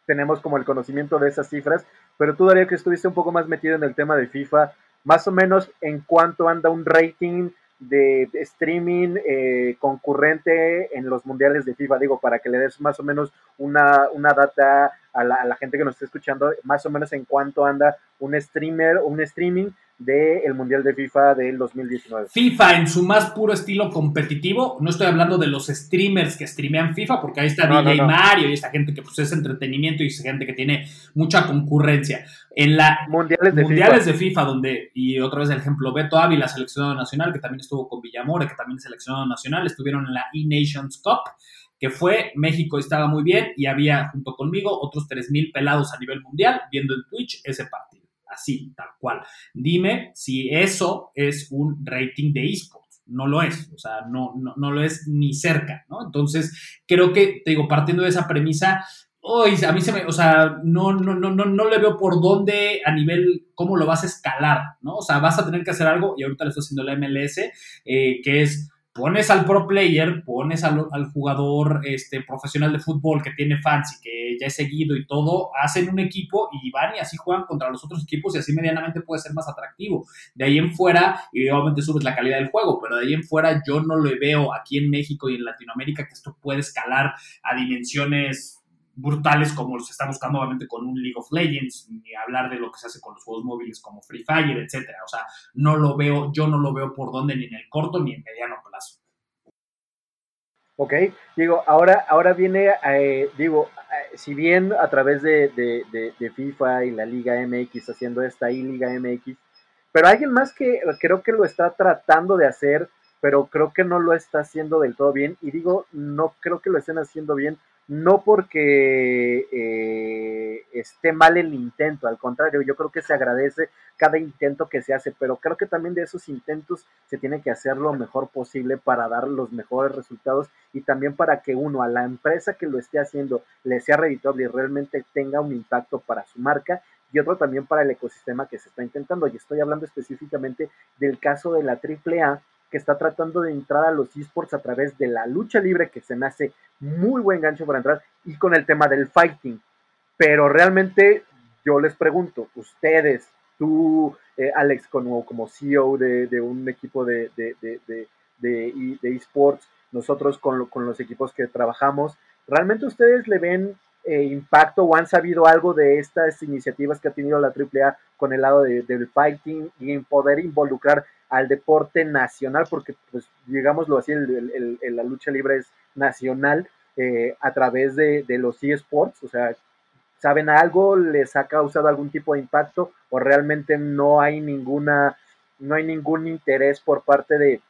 tenemos como el conocimiento de esas cifras, pero tú, Darío, que estuviste un poco más metido en el tema de FIFA, más o menos en cuánto anda un rating de streaming eh, concurrente en los mundiales de FIFA, digo, para que le des más o menos una, una data a la, a la, gente que nos está escuchando, más o menos en cuánto anda un streamer, un streaming del Mundial de FIFA del 2019.
FIFA en su más puro estilo competitivo, no estoy hablando de los streamers que streamean FIFA, porque ahí está DJ Mario y esta gente que pues, es entretenimiento y es gente que tiene mucha concurrencia. En la
Mundiales de,
mundiales FIFA. de FIFA, donde, y otra vez el ejemplo, Beto Ávila, seleccionado nacional, que también estuvo con Villamore, que también es seleccionado nacional, estuvieron en la E-Nations Cup que fue México estaba muy bien y había junto conmigo otros 3.000 pelados a nivel mundial viendo en Twitch ese partido. Así, tal cual. Dime si eso es un rating de esports. No lo es, o sea, no, no, lo es ni cerca, ¿no? Entonces, creo que, te digo, partiendo de esa premisa, hoy a mí se me, o sea, no, no, no, no, no le veo por dónde a nivel, cómo lo vas a escalar, ¿no? O sea, vas a tener que hacer algo, y ahorita le estoy haciendo la MLS, eh, que es pones al pro player, pones al, jugador este, profesional de fútbol que tiene fans y que ya es seguido y todo, hacen un equipo y van y así juegan contra los otros equipos y así medianamente puede ser más atractivo. De ahí en fuera, y obviamente subes la calidad del juego, pero de ahí en fuera yo no lo veo aquí en México y en Latinoamérica que esto puede escalar a dimensiones brutales como los está buscando obviamente con un League of Legends, ni hablar de lo que se hace con los juegos móviles como Free Fire, etcétera. O sea, no lo veo, yo no lo veo por dónde ni en el corto ni en mediano plazo.
Ok, digo, ahora, ahora viene, eh, digo, eh, si bien a través de, de, FIFA y la Liga MX haciendo esta y Liga MX, pero alguien más que creo que lo está tratando de hacer, pero creo que no lo está haciendo del todo bien, y digo, no creo que lo estén haciendo bien no porque eh, esté mal el intento, al contrario, yo creo que se agradece cada intento que se hace, pero creo que también de esos intentos se tiene que hacer lo mejor posible para dar los mejores resultados y también para que uno a la empresa que lo esté haciendo le sea redituable y realmente tenga un impacto para su marca y otro también para el ecosistema que se está intentando. Y estoy hablando específicamente del caso de la AAA, que está tratando de entrar a los esports a través de la lucha libre, que se me hace muy buen gancho para entrar, y con el tema del fighting. Pero realmente yo les pregunto, ustedes, tú, eh, Alex, como, como CEO de, un equipo de, de, de, esports, nosotros con, con, los equipos que trabajamos, ¿realmente ustedes le ven eh, impacto o han sabido algo de estas iniciativas que ha tenido la AAA con el lado del fighting y en poder involucrar al deporte nacional, porque pues digámoslo así, el, la lucha libre es nacional eh, a través de, los eSports, o sea, ¿saben algo? ¿Les ha causado algún tipo de impacto o realmente no hay ninguna, no hay ningún interés por parte de,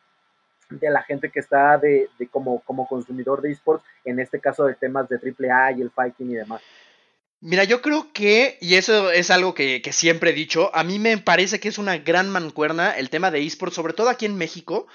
de la gente que está de, de como, como consumidor de esports, en este caso de temas de AAA y el fighting y demás?
Mira, yo creo que, y eso es algo que, siempre he dicho, a mí me parece que es una gran mancuerna el tema de esports, sobre todo aquí en México,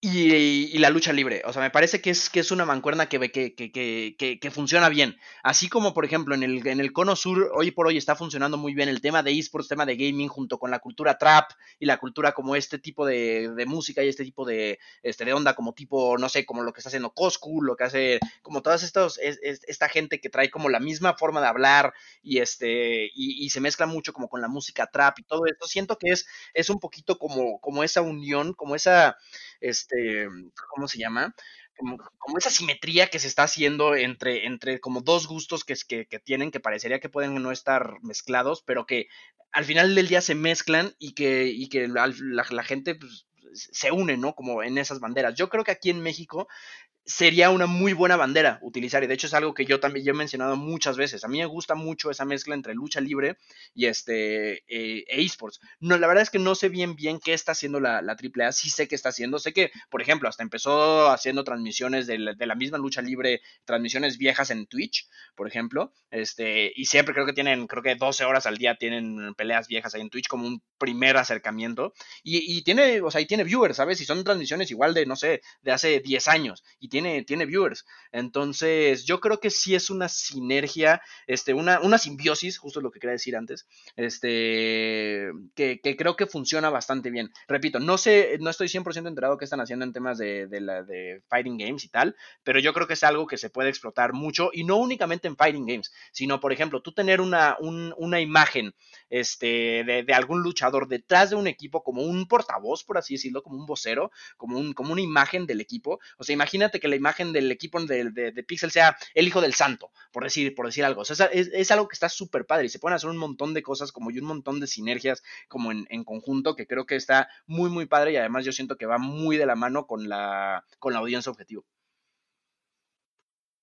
y, la lucha libre. O sea, me parece que es, que es una mancuerna que, que, que, que, funciona bien. Así como, por ejemplo, en el, en el cono sur, hoy por hoy está funcionando muy bien el tema de esports, tema de gaming, junto con la cultura trap y la cultura como este tipo de, de música y este tipo de, este, de onda, como tipo, no sé, como lo que está haciendo Coscu, lo que hace, como todas estos, esta gente que trae como la misma forma de hablar y este, y, y, se mezcla mucho como con la música trap y todo esto. Siento que es, es un poquito como, como esa unión, como esa este, ¿cómo se llama? Como, como, esa simetría que se está haciendo entre, entre como dos gustos que, que, que, tienen, que parecería que pueden no estar mezclados, pero que al final del día se mezclan y que, y que la, la, gente pues, se une, ¿no? Como en esas banderas. Yo creo que aquí en México sería una muy buena bandera utilizar. Y de hecho es algo que yo también he mencionado muchas veces. A mí me gusta mucho esa mezcla entre lucha libre y este eh, e esports. No, la verdad es que no sé bien bien qué está haciendo la, la AAA. Sí sé qué está haciendo. Sé que, por ejemplo, hasta empezó haciendo transmisiones de la, de la misma lucha libre, transmisiones viejas en Twitch, por ejemplo. Este, y siempre creo que tienen, creo que 12 horas al día tienen peleas viejas ahí en Twitch como un primer acercamiento. Y, y tiene, o sea, y tiene viewers, ¿sabes? Y son transmisiones igual de, no sé, de hace 10 años. Y tiene tiene, viewers. Entonces, yo creo que sí es una sinergia, este, una, una simbiosis, justo lo que quería decir antes, este, que, creo que funciona bastante bien. Repito, no sé, no estoy 100% enterado qué están haciendo en temas de, de fighting games y tal, pero yo creo que es algo que se puede explotar mucho y no únicamente en fighting games, sino, por ejemplo, tú tener una, una imagen este, de, de, algún luchador detrás de un equipo como un portavoz, por así decirlo, como un vocero, como, un, como una imagen del equipo. O sea, imagínate imagínate que la imagen del equipo de, de, Pixel sea el hijo del santo, por decir, por decir algo. O sea, es, algo que está súper padre y se pueden hacer un montón de cosas como y un montón de sinergias como en, en, conjunto que creo que está muy, muy padre y además yo siento que va muy de la mano con la, con la audiencia objetivo.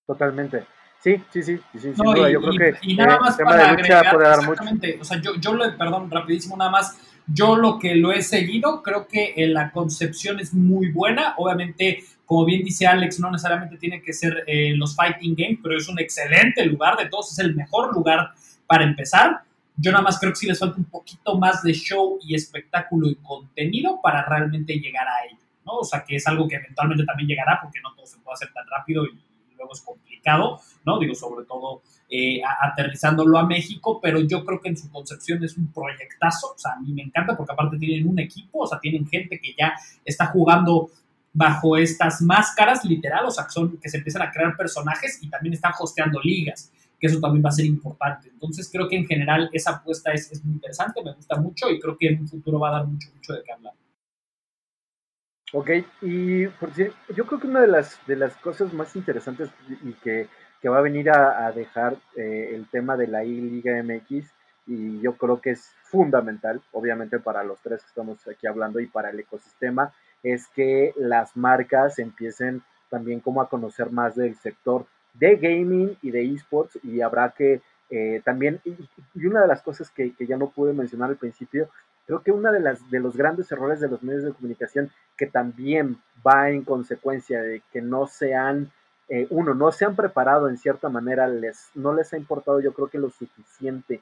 Totalmente. Sí, sí, sí, sí,
no, y, yo creo que y nada más para agregar, puede dar mucho. O sea, yo, yo lo, perdón, rapidísimo nada más, yo lo que lo he seguido, creo que la concepción es muy buena, obviamente, como bien dice Alex, no necesariamente tiene que ser eh, los fighting games, pero es un excelente lugar de todos, es el mejor lugar para empezar. Yo nada más creo que sí les falta un poquito más de show y espectáculo y contenido para realmente llegar a ello, ¿no? O sea, que es algo que eventualmente también llegará porque no todo se puede hacer tan rápido y luego es complicado, ¿no? Digo, sobre todo eh, aterrizándolo a México, pero yo creo que en su concepción es un proyectazo, o sea, a mí me encanta porque aparte tienen un equipo, o sea, tienen gente que ya está jugando bajo estas máscaras, literal, o sea, que, son, que se empiezan a crear personajes y también están hosteando ligas, que eso también va a ser importante. Entonces, creo que en general esa apuesta es, es muy interesante, me gusta mucho y creo que en un futuro va a dar mucho, mucho de qué hablar.
Ok, y por yo creo que una de las, de las cosas más interesantes y que, va a venir a, dejar eh, el tema de la I-Liga MX, y yo creo que es fundamental, obviamente para los tres que estamos aquí hablando y para el ecosistema, es que las marcas empiecen también como a conocer más del sector de gaming y de esports y habrá que eh, también, y, una de las cosas que, que, ya no pude mencionar al principio, Creo que uno de, las, de los grandes errores de los medios de comunicación que también va en consecuencia de que no se han, eh, uno, no se han preparado en cierta manera, les, no les ha importado yo creo que lo suficiente,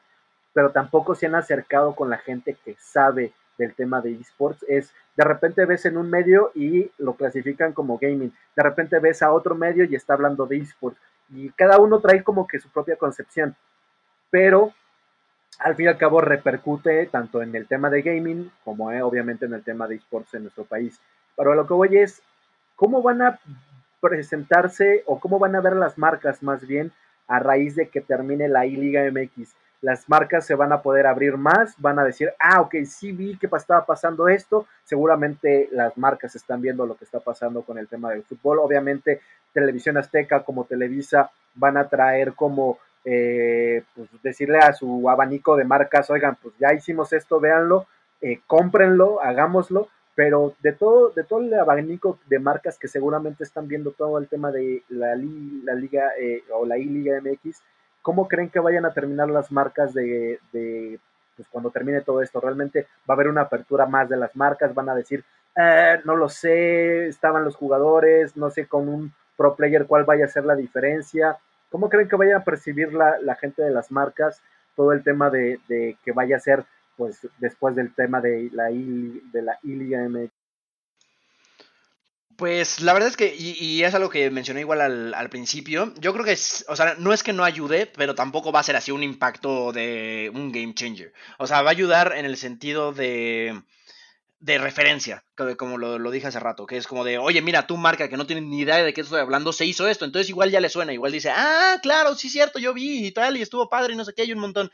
pero tampoco se han acercado con la gente que sabe del tema de esports, es de repente ves en un medio y lo clasifican como gaming, de repente ves a otro medio y está hablando de esports, y cada uno trae como que su propia concepción, pero al fin y al cabo repercute tanto en el tema de gaming como eh, obviamente en el tema de esports en nuestro país. Pero lo que voy es, ¿cómo van a presentarse o cómo van a ver las marcas más bien a raíz de que termine la I-Liga MX? Las marcas se van a poder abrir más, van a decir, ah, ok, sí vi que estaba pasando esto, seguramente las marcas están viendo lo que está pasando con el tema del fútbol, obviamente Televisión Azteca como Televisa van a traer como eh, pues decirle a su abanico de marcas, oigan, pues ya hicimos esto, véanlo, eh, cómprenlo, hagámoslo, pero de todo, de todo el abanico de marcas que seguramente están viendo todo el tema de la, liga eh, o la I-Liga MX, ¿cómo creen que vayan a terminar las marcas de, de, pues cuando termine todo esto? ¿Realmente va a haber una apertura más de las marcas? ¿Van a decir, eh, no lo sé, estaban los jugadores, no sé con un pro player cuál vaya a ser la diferencia? ¿Cómo creen que vaya a percibir la, gente de las marcas todo el tema de, que vaya a ser, pues, después del tema de la, I, de la Liga MX?
Pues la verdad es que, y, es algo que mencioné igual al, al, principio, yo creo que, es, o sea, no es que no ayude, pero tampoco va a ser así un impacto de un game changer. O sea, va a ayudar en el sentido de de referencia, como lo, lo, dije hace rato, que es como de, oye, mira, tu marca que no tiene ni idea de qué estoy hablando, se hizo esto, entonces igual ya le suena, igual dice, ah, claro, sí, cierto, yo vi y tal, y estuvo padre y no sé qué, hay un montón.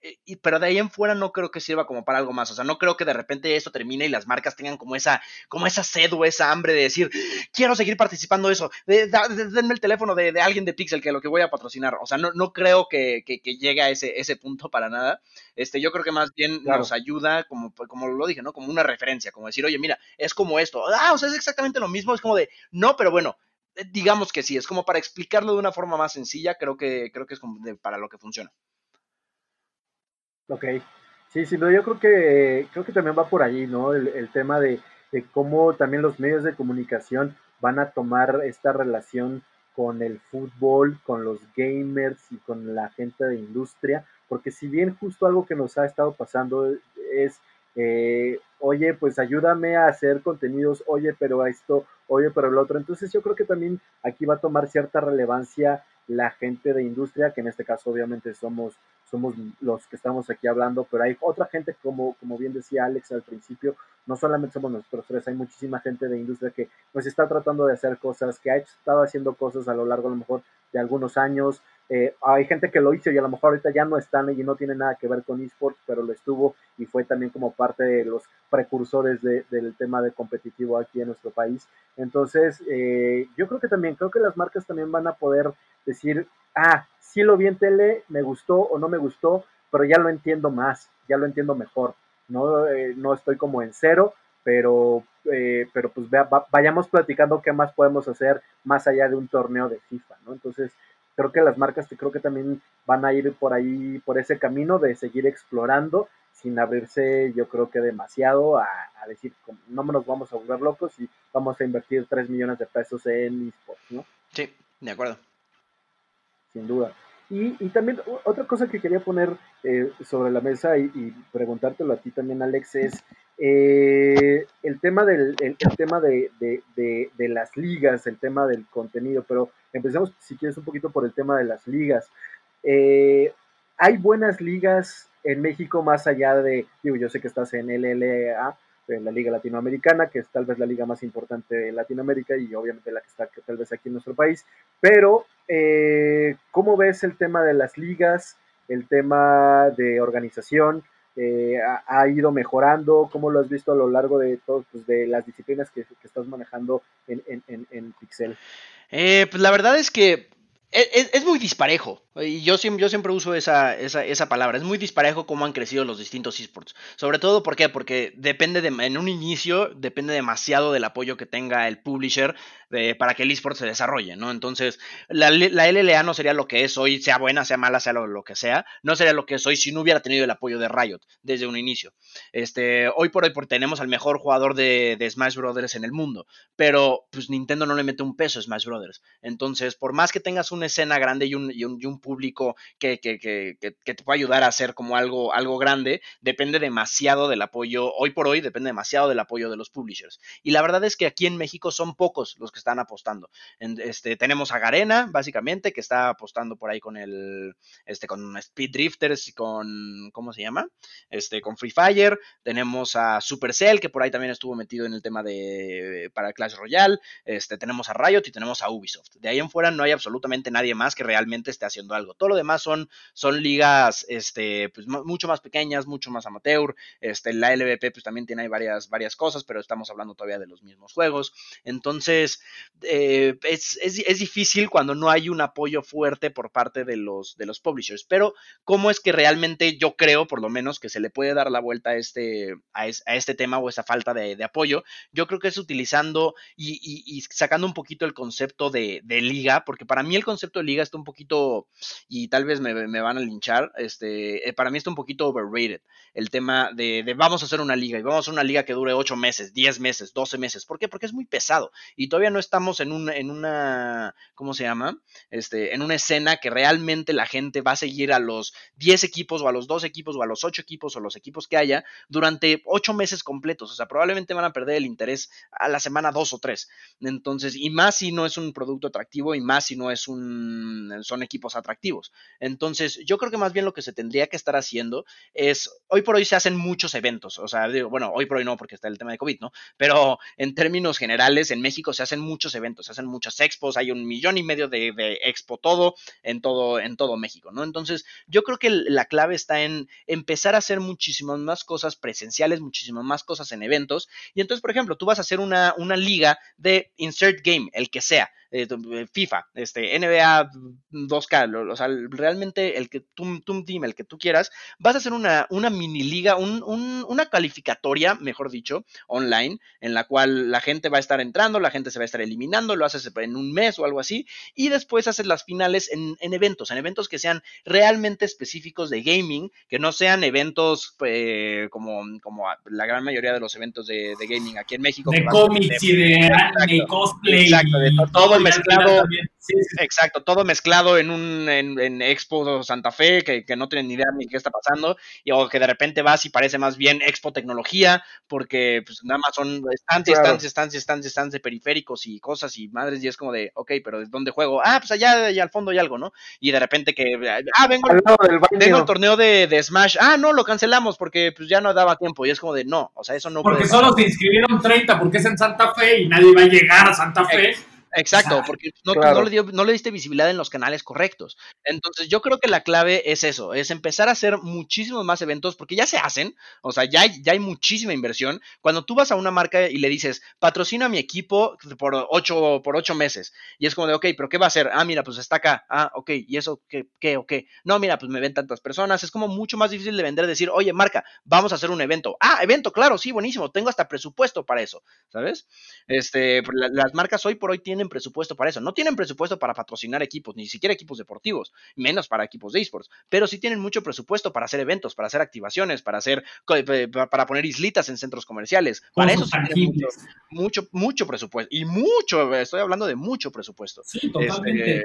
Eh, y, pero de ahí en fuera no creo que sirva como para algo más. O sea, no creo que de repente esto termine y las marcas tengan como esa, como esa sed o esa hambre de decir, quiero seguir participando de eso. denme el teléfono de, alguien de Pixel que lo que voy a patrocinar. O sea, no, no creo que, que, llegue a ese, ese punto para nada. Este, yo creo que más bien nos ayuda, como, como lo dije, ¿no? Como una referencia, como decir, oye, mira, es como esto. Ah, o sea, es exactamente lo mismo. Es como de, no, pero bueno, eh, digamos que sí, es como para explicarlo de una forma más sencilla, creo que, creo que es como para lo que funciona.
Ok, sí, sí, no, yo creo que, creo que también va por ahí, ¿no? El, tema de, cómo también los medios de comunicación van a tomar esta relación con el fútbol, con los gamers y con la gente de industria, porque si bien justo algo que nos ha estado pasando es, eh, oye, pues ayúdame a hacer contenidos, oye, pero esto, oye, pero el otro, entonces yo creo que también aquí va a tomar cierta relevancia la gente de industria, que en este caso obviamente somos somos los que estamos aquí hablando, pero hay otra gente, como, como bien decía Alex al principio, no solamente somos nosotros tres, hay muchísima gente de industria que pues está tratando de hacer cosas, que ha estado haciendo cosas a lo largo a lo mejor de algunos años, eh, hay gente que lo hizo y a lo mejor ahorita ya no están y no tiene nada que ver con esports, pero lo estuvo y fue también como parte de los precursores del tema de competitivo aquí en nuestro país. Entonces, eh, yo creo que también, creo que las marcas también van a poder decir, ah, sí lo vi en tele, me gustó o no me gustó, pero ya lo entiendo más, ya lo entiendo mejor. No, eh, no estoy como en cero, pero, pero pues vayamos platicando qué más podemos hacer más allá de un torneo de FIFA, ¿no? Entonces, creo que las marcas creo que también van a ir por ahí, por ese camino de seguir explorando sin abrirse yo creo que demasiado a, decir, no nos vamos a volver locos y vamos a invertir 3 millones de pesos en esports, ¿no?
Sí, de acuerdo.
Sin duda. Y, también otra cosa que quería poner eh, sobre la mesa y, y, preguntártelo a ti también, Alex, es eh, el tema, del, el, tema de, de, las ligas, el tema del contenido, pero empecemos, si quieres, un poquito por el tema de las ligas. Eh, ¿Hay buenas ligas en México más allá de, digo, yo sé que estás en LLA, en la Liga Latinoamericana, que es tal vez la liga más importante de Latinoamérica y obviamente la que está tal vez aquí en nuestro país, pero eh, ¿cómo ves el tema de las ligas, el tema de organización? Eh, ha, ido mejorando? ¿Cómo lo has visto a lo largo de todos pues, de las disciplinas que, estás manejando en, Pixel?
Eh, pues la verdad es que es, muy disparejo. Y yo yo siempre uso esa, esa, esa, palabra. Es muy disparejo cómo han crecido los distintos esports. Sobre todo, ¿por qué? Porque depende de, en un inicio, depende demasiado del apoyo que tenga el publisher para que el esport se desarrolle, ¿no? Entonces, la, la, LLA no sería lo que es hoy, sea buena, sea mala, sea lo, que sea. No sería lo que es hoy si no hubiera tenido el apoyo de Riot desde un inicio. Este, hoy por hoy tenemos al mejor jugador de, Smash Brothers en el mundo. Pero, pues Nintendo no le mete un peso a Smash Brothers. Entonces, por más que tengas un escena grande y un, y un, público que, que, que, que, te pueda ayudar a hacer como algo, algo grande, depende demasiado del apoyo, hoy por hoy depende demasiado del apoyo de los publishers. Y la verdad es que aquí en México son pocos los que están apostando. este, tenemos a Garena, básicamente, que está apostando por ahí con el, este, con Speed Drifters y con, ¿cómo se llama? Este, con Free Fire. Tenemos a Supercell, que por ahí también estuvo metido en el tema de, para Clash Royale. Este, tenemos a Riot y tenemos a Ubisoft. De ahí en fuera no hay absolutamente nadie más que realmente esté haciendo algo. Todo lo demás son, son ligas este, pues, mucho más pequeñas, mucho más amateur. Este, la LVP pues, también tiene varias, varias cosas, pero estamos hablando todavía de los mismos juegos. Entonces, eh, es, es, difícil cuando no hay un apoyo fuerte por parte de los, de los publishers. Pero, ¿cómo es que realmente yo creo, por lo menos, que se le puede dar la vuelta a este, a, este tema o esa falta de, apoyo? Yo creo que es utilizando y, sacando un poquito el concepto de, de liga, porque para mí el concepto de liga está un poquito, y tal vez me, van a linchar, este, eh, para mí está un poquito overrated el tema de, vamos a hacer una liga y vamos a hacer una liga que dure 8 meses, 10 meses, 12 meses. ¿Por qué? Porque es muy pesado y todavía no estamos en, un, en una, ¿cómo se llama? Este, en una escena que realmente la gente va a seguir a los 10 equipos o a los 2 equipos o a los 8 equipos o los equipos que haya durante 8 meses completos. O sea, probablemente van a perder el interés a la semana 2 o 3. Entonces, y más si no es un producto atractivo y más si no es un son equipos atractivos. Entonces, yo creo que más bien lo que se tendría que estar haciendo es, hoy por hoy se hacen muchos eventos, o sea, bueno, hoy por hoy no porque está el tema de COVID, ¿no? Pero en términos generales, en México se hacen muchos eventos, se hacen muchas expos, hay un millón y medio de, expo todo en todo, en todo México, ¿no? Entonces, yo creo que la clave está en empezar a hacer muchísimas más cosas presenciales, muchísimas más cosas en eventos. Y entonces, por ejemplo, tú vas a hacer una, una liga de insert game, el que sea eh, eh, FIFA, este, NBA 2K, o sea, realmente el que tú, tú team, el que tú quieras, vas a hacer una, una mini liga, una calificatoria, mejor dicho, online, en la cual la gente va a estar entrando, la gente se va a estar eliminando, lo haces en un mes o algo así, y después haces las finales en, eventos, en eventos que sean realmente específicos de gaming, que no sean eventos eh, como, como la gran mayoría de los eventos de, gaming aquí en México.
De cómics y de anime, cosplay. Exacto, de
todo mezclado. Exacto, todo mezclado en un en, Expo Santa Fe, que, no tienen ni idea ni qué está pasando, y o que de repente vas y parece más bien Expo Tecnología, porque pues nada más son estancias, estancias, estancias, estancias, estancias de periféricos y cosas y madres, y es como de, ok, pero ¿de dónde juego? Ah, pues allá, allá al fondo hay algo, ¿no? Y de repente que, ah, vengo, vengo al torneo de, de, Smash, ah, no, lo cancelamos porque pues ya no daba tiempo, y es como de, no, o sea, eso no
Porque solo se inscribieron 30 porque es en Santa Fe y nadie va a llegar a Santa Fe.
Exacto, porque no, le diste visibilidad en los canales correctos. Entonces, yo creo que la clave es eso, es empezar a hacer muchísimos más eventos, porque ya se hacen, o sea, ya hay, ya hay muchísima inversión. Cuando tú vas a una marca y le dices, patrocina a mi equipo por ocho, por ocho meses, y es como de, ok, pero ¿qué va a hacer? Ah, mira, pues está acá. Ah, ok, ¿y eso qué, qué o qué? No, mira, pues me ven tantas personas. Es como mucho más difícil de vender, decir, oye, marca, vamos a hacer un evento. Ah, evento, claro, sí, buenísimo, tengo hasta presupuesto para eso, ¿sabes? Este, las marcas hoy por hoy tienen presupuesto para eso. No tienen presupuesto para patrocinar equipos, ni siquiera equipos deportivos, menos para equipos de esports, pero sí tienen mucho presupuesto para hacer eventos, para hacer activaciones, para hacer eh, para poner islitas en centros comerciales. Para eso sí mucho, mucho, presupuesto y mucho, estoy hablando de mucho presupuesto.
Sí, totalmente.
Este,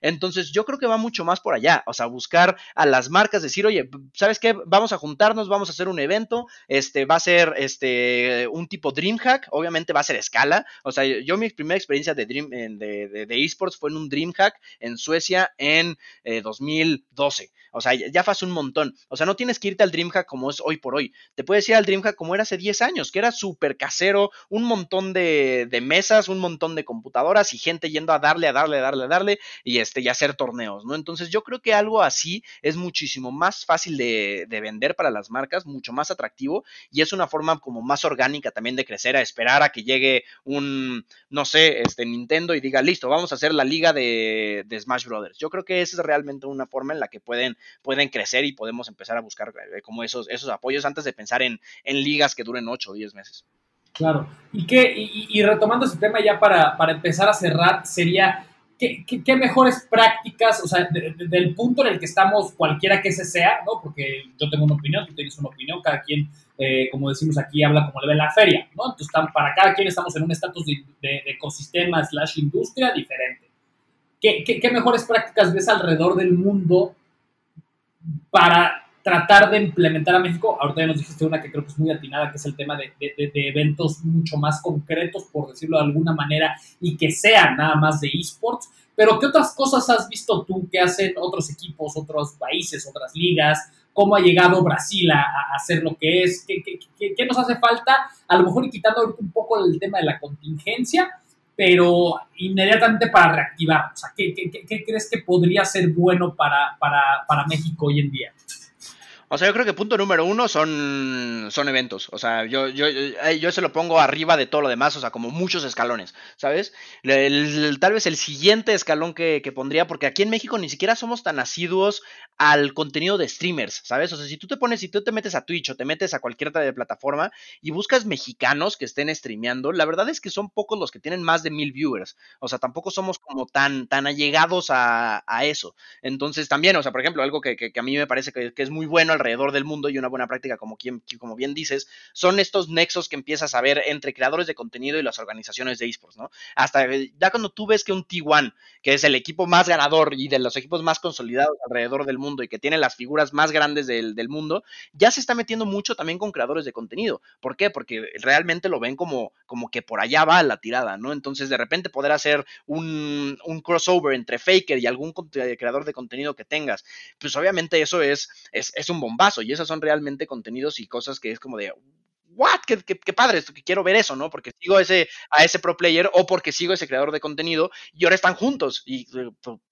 entonces, yo creo que va mucho más por allá, o sea, buscar a las marcas, decir, oye, ¿sabes qué? Vamos a juntarnos, vamos a hacer un evento, este va a ser este un tipo DreamHack, obviamente va a ser escala, o sea, yo mi primera experiencia de De, esports fue en un DreamHack en Suecia en 2012. Eh, o sea, ya fue hace un montón. O sea, no tienes que irte al DreamHack como es hoy por hoy. Te puedes ir al DreamHack como era hace 10 años, que era súper casero, un montón de, mesas, un montón de computadoras y gente yendo a darle, a darle, a darle, a darle y, este, y hacer torneos, ¿no? Entonces yo creo que algo así es muchísimo más fácil de, de vender para las marcas, mucho más atractivo y es una forma como más orgánica también de crecer, a esperar a que llegue un, no sé, este Nintendo y diga, listo, vamos a hacer la liga de, Smash Brothers. Yo creo que esa es realmente una forma en la que pueden pueden crecer y podemos empezar a buscar eh, como esos, esos apoyos antes de pensar en, ligas que duren 8 o 10 meses.
Claro. Y, que, y, retomando ese tema ya para, para, empezar a cerrar, sería, ¿qué, mejores prácticas, o sea, del punto en el que estamos, cualquiera que ese sea, ¿no? Porque yo tengo una opinión, tú tienes una opinión, cada quien, eh, como decimos aquí, habla como le ve la feria, ¿no? Entonces, para cada quien estamos en un estatus de, de, ecosistema slash industria diferente. ¿Qué, ¿Qué, qué, mejores prácticas ves alrededor del mundo para tratar de implementar a México, ahorita ya nos dijiste una que creo que es muy atinada, que es el tema de, eventos mucho más concretos, por decirlo de alguna manera, y que sean nada más de esports, pero ¿qué otras cosas has visto tú que hacen otros equipos, otros países, otras ligas? ¿Cómo ha llegado Brasil a, hacer lo que es? ¿Qué, nos hace falta? A lo mejor quitando un poco el tema de la contingencia, pero inmediatamente para reactivar. O sea, ¿qué, crees que podría ser bueno para México hoy en día?
O sea, yo creo que punto número uno son, son eventos. O sea, yo, yo, yo, se lo pongo arriba de todo lo demás, o sea, como muchos escalones, ¿sabes? tal vez el siguiente escalón que, que, pondría, porque aquí en México ni siquiera somos tan asiduos al contenido de streamers, ¿sabes? O sea, si tú te pones, si tú te metes a Twitch o te metes a cualquier otra plataforma y buscas mexicanos que estén streameando, la verdad es que son pocos los que tienen más de mil viewers. O sea, tampoco somos como tan, tan allegados a, a eso. Entonces, también, o sea, por ejemplo, algo que, que, que a mí me parece que, que es muy bueno alrededor del mundo y una buena práctica, como, bien dices, son estos nexos que empiezas a ver entre creadores de contenido y las organizaciones de esports, ¿no? Hasta eh, ya cuando tú ves que un T1, que es el equipo más ganador y de los equipos más consolidados alrededor del mundo y que tiene las figuras más grandes del, mundo, ya se está metiendo mucho también con creadores de contenido. ¿Por qué? Porque realmente lo ven como, como que por allá va la tirada, ¿no? Entonces, de repente poder hacer un, un crossover entre Faker y algún creador de contenido que tengas, pues obviamente eso es, es, es un bombazo y esos son realmente contenidos y cosas que es como de, what, qué, padre, que quiero ver eso, ¿no? Porque sigo ese, a ese pro player o porque sigo ese creador de contenido y ahora están juntos y,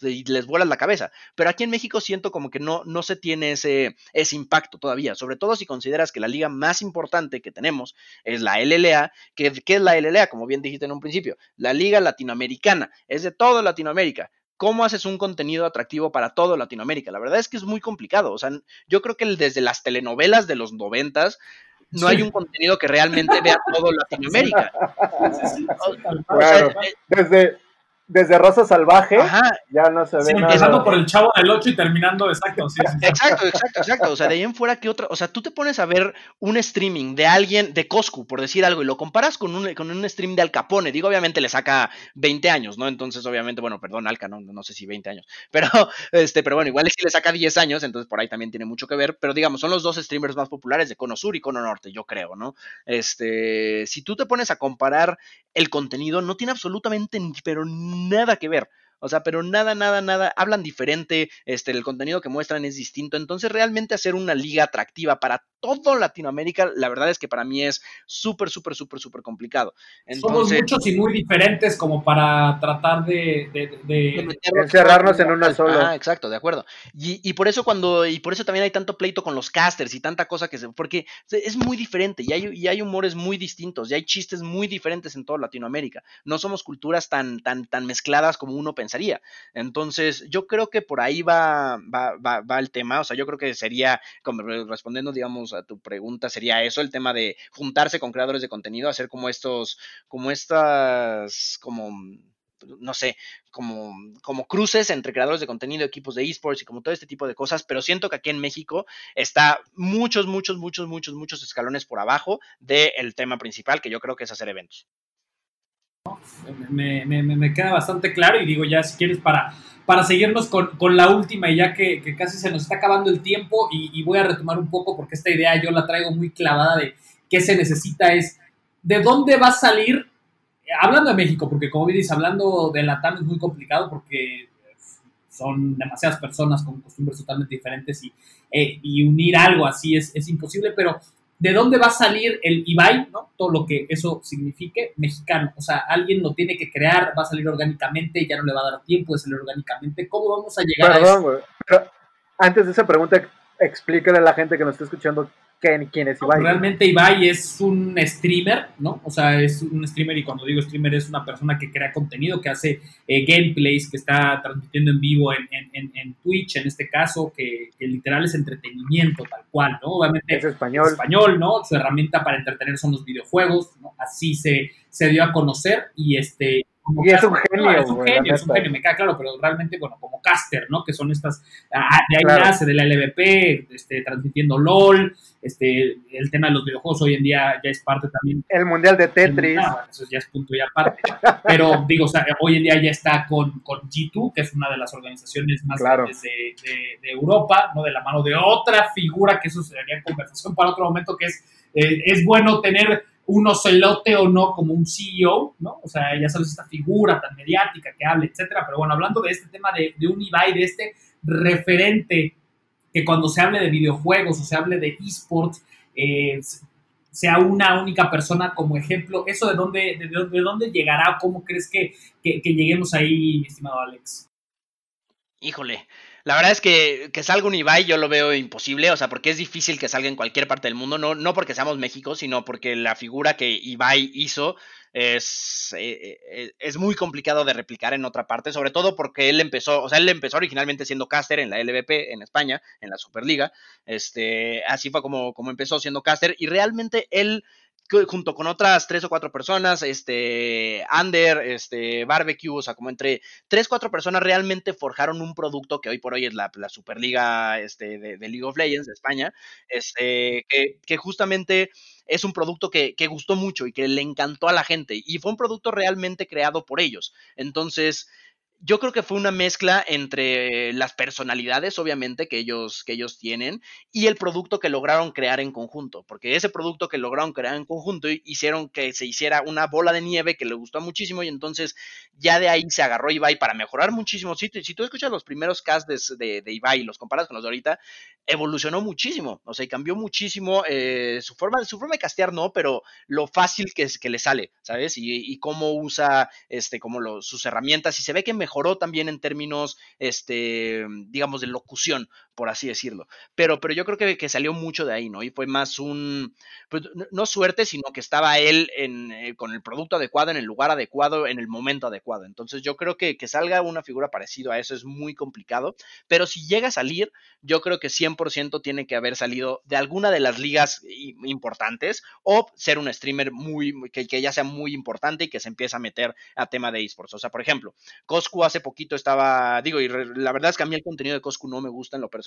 les vuelan la cabeza. Pero aquí en México siento como que no, no se tiene ese, ese impacto todavía, sobre todo si consideras que la liga más importante que tenemos es la LLA, que, ¿qué es la LLA? Como bien dijiste en un principio, la liga latinoamericana, es de todo Latinoamérica. ¿Cómo haces un contenido atractivo para todo Latinoamérica? La verdad es que es muy complicado. O sea, yo creo que desde las telenovelas de los noventas no hay un contenido que realmente vea todo Latinoamérica.
claro. Desde, desde Rosa Salvaje, ya no se ve
nada. Empezando por el Chavo del 8 y terminando, exacto.
exacto, exacto, exacto. O sea, de ahí en fuera, ¿qué otra? O sea, tú te pones a ver un streaming de alguien, de Coscu, por decir algo, y lo comparas con un, con un stream de Al Capone. Digo, obviamente le saca 20 años, ¿no? Entonces, obviamente, bueno, perdón, Alca, no, no sé si 20 años. Pero, este, pero bueno, igual es que le saca 10 años, entonces por ahí también tiene mucho que ver. Pero digamos, son los dos streamers más populares de Cono Sur y Cono Norte, yo creo, ¿no? Este, si tú te pones a comparar el contenido, no tiene absolutamente, pero nada que ver. O sea, pero nada, nada, nada, hablan diferente, este, el contenido que muestran es distinto. Entonces, realmente hacer una liga atractiva para todo Latinoamérica, la verdad es que para mí es súper, súper, súper, súper complicado.
Somos muchos y muy diferentes como para tratar de,
encerrarnos en una sola.
Ah, exacto, de acuerdo. Y, por eso cuando, y por eso también hay tanto pleito con los casters y tanta cosa que se, porque es muy diferente y hay, y hay humores muy distintos y hay chistes muy diferentes en toda Latinoamérica. No somos culturas tan, tan, tan mezcladas como uno pensaría. Entonces, yo creo que por ahí va, va, va, va el tema. O sea, yo creo que sería, como respondiendo, digamos, a tu pregunta, sería eso, el tema de juntarse con creadores de contenido, hacer como estos, como estas, como no sé, como, como cruces entre creadores de contenido, equipos de esports y como todo este tipo de cosas, pero siento que aquí en México está muchos, muchos, muchos, muchos, muchos escalones por abajo del tema principal, que yo creo que es hacer eventos.
Me, queda bastante claro y digo ya si quieres para, para seguirnos con, con la última y ya que, casi se nos está acabando el tiempo y, y, voy a retomar un poco porque esta idea yo la traigo muy clavada de qué se necesita es de dónde va a salir hablando de México, porque como dices, hablando de la TAM es muy complicado porque son demasiadas personas con costumbres totalmente diferentes y, eh, y unir algo así es, es, imposible, pero ¿de dónde va a salir el Ibai, ¿no? todo lo que eso signifique, mexicano? O sea, alguien lo tiene que crear, va a salir orgánicamente, ya no le va a dar tiempo de salir orgánicamente. ¿Cómo vamos a llegar a eso?
antes de esa pregunta, explícale a la gente que nos está escuchando quién es Ibai.
realmente Ibai es un streamer, ¿no? O sea, es un streamer y cuando digo streamer es una persona que crea contenido, que hace eh, gameplays, que está transmitiendo en vivo en, en, Twitch, en este caso, que, literal es entretenimiento tal cual, ¿no?
Obviamente
es
español.
español, ¿no? Su herramienta para entretener son los videojuegos, ¿no? Así se, se dio a conocer y este
y es un genio.
es un genio, es un genio, me queda claro, pero realmente, bueno, como caster, ¿no? Que son estas, ah, de ahí nace, de la LVP, este, transmitiendo LOL, este, el tema de los videojuegos hoy en día ya es parte también.
El mundial de Tetris.
eso ya es punto y aparte. pero digo, o sea, hoy en día ya está con, con G2, que es una de las organizaciones más grandes de, de, Europa, ¿no? De la mano de otra figura, que eso sería conversación para otro momento, que es, eh, es bueno tener un ocelote o no como un CEO, ¿no? O sea, ya sabes, esta figura tan mediática que habla, etcétera. Pero bueno, hablando de este tema de, de un Ibai, de este referente que cuando se hable de videojuegos o se hable de esports, eh, sea una única persona como ejemplo, ¿eso de dónde, de, dónde llegará? ¿Cómo crees que, que, que lleguemos ahí, mi estimado Alex?
Híjole, la verdad es que que salga un Ibai yo lo veo imposible, o sea, porque es difícil que salga en cualquier parte del mundo, no, no porque seamos México, sino porque la figura que Ibai hizo es, eh, eh, es muy complicado de replicar en otra parte, sobre todo porque él empezó, o sea, él empezó originalmente siendo caster en la LVP en España, en la Superliga, este, así fue como, como empezó siendo caster y realmente él junto con otras tres o cuatro personas, este, Under, este, Barbecue, o sea, como entre tres, cuatro personas realmente forjaron un producto que hoy por hoy es la, Superliga este, de, League of Legends de España, este, que, que justamente es un producto que, que, gustó mucho y que le encantó a la gente y fue un producto realmente creado por ellos. Entonces, yo creo que fue una mezcla entre las personalidades, obviamente, que ellos, que ellos tienen, y el producto que lograron crear en conjunto, porque ese producto que lograron crear en conjunto hicieron que se hiciera una bola de nieve que le gustó muchísimo y entonces ya de ahí se agarró Ibai para mejorar muchísimo. Si, si tú escuchas los primeros casts de, de, Ibai y los comparas con los de ahorita, evolucionó muchísimo, o sea, y cambió muchísimo eh, su, forma, su forma de castear, no, pero lo fácil que, le sale, ¿sabes? Y, cómo usa este, como sus herramientas y se ve que mejoró también en términos, este, digamos, de locución, por así decirlo. Pero, pero yo creo que, que salió mucho de ahí, ¿no? Y fue más un, pues, no suerte, sino que estaba él en, eh, con el producto adecuado, en el lugar adecuado, en el momento adecuado. Entonces yo creo que que salga una figura parecida a eso es muy complicado, pero si llega a salir, yo creo que 100% tiene que haber salido de alguna de las ligas importantes o ser un streamer muy, que, que ya sea muy importante y que se empiece a meter a tema de esports. O sea, por ejemplo, Coscu hace poquito estaba, digo, y la verdad es que a mí el contenido de Coscu no me gusta en lo personal,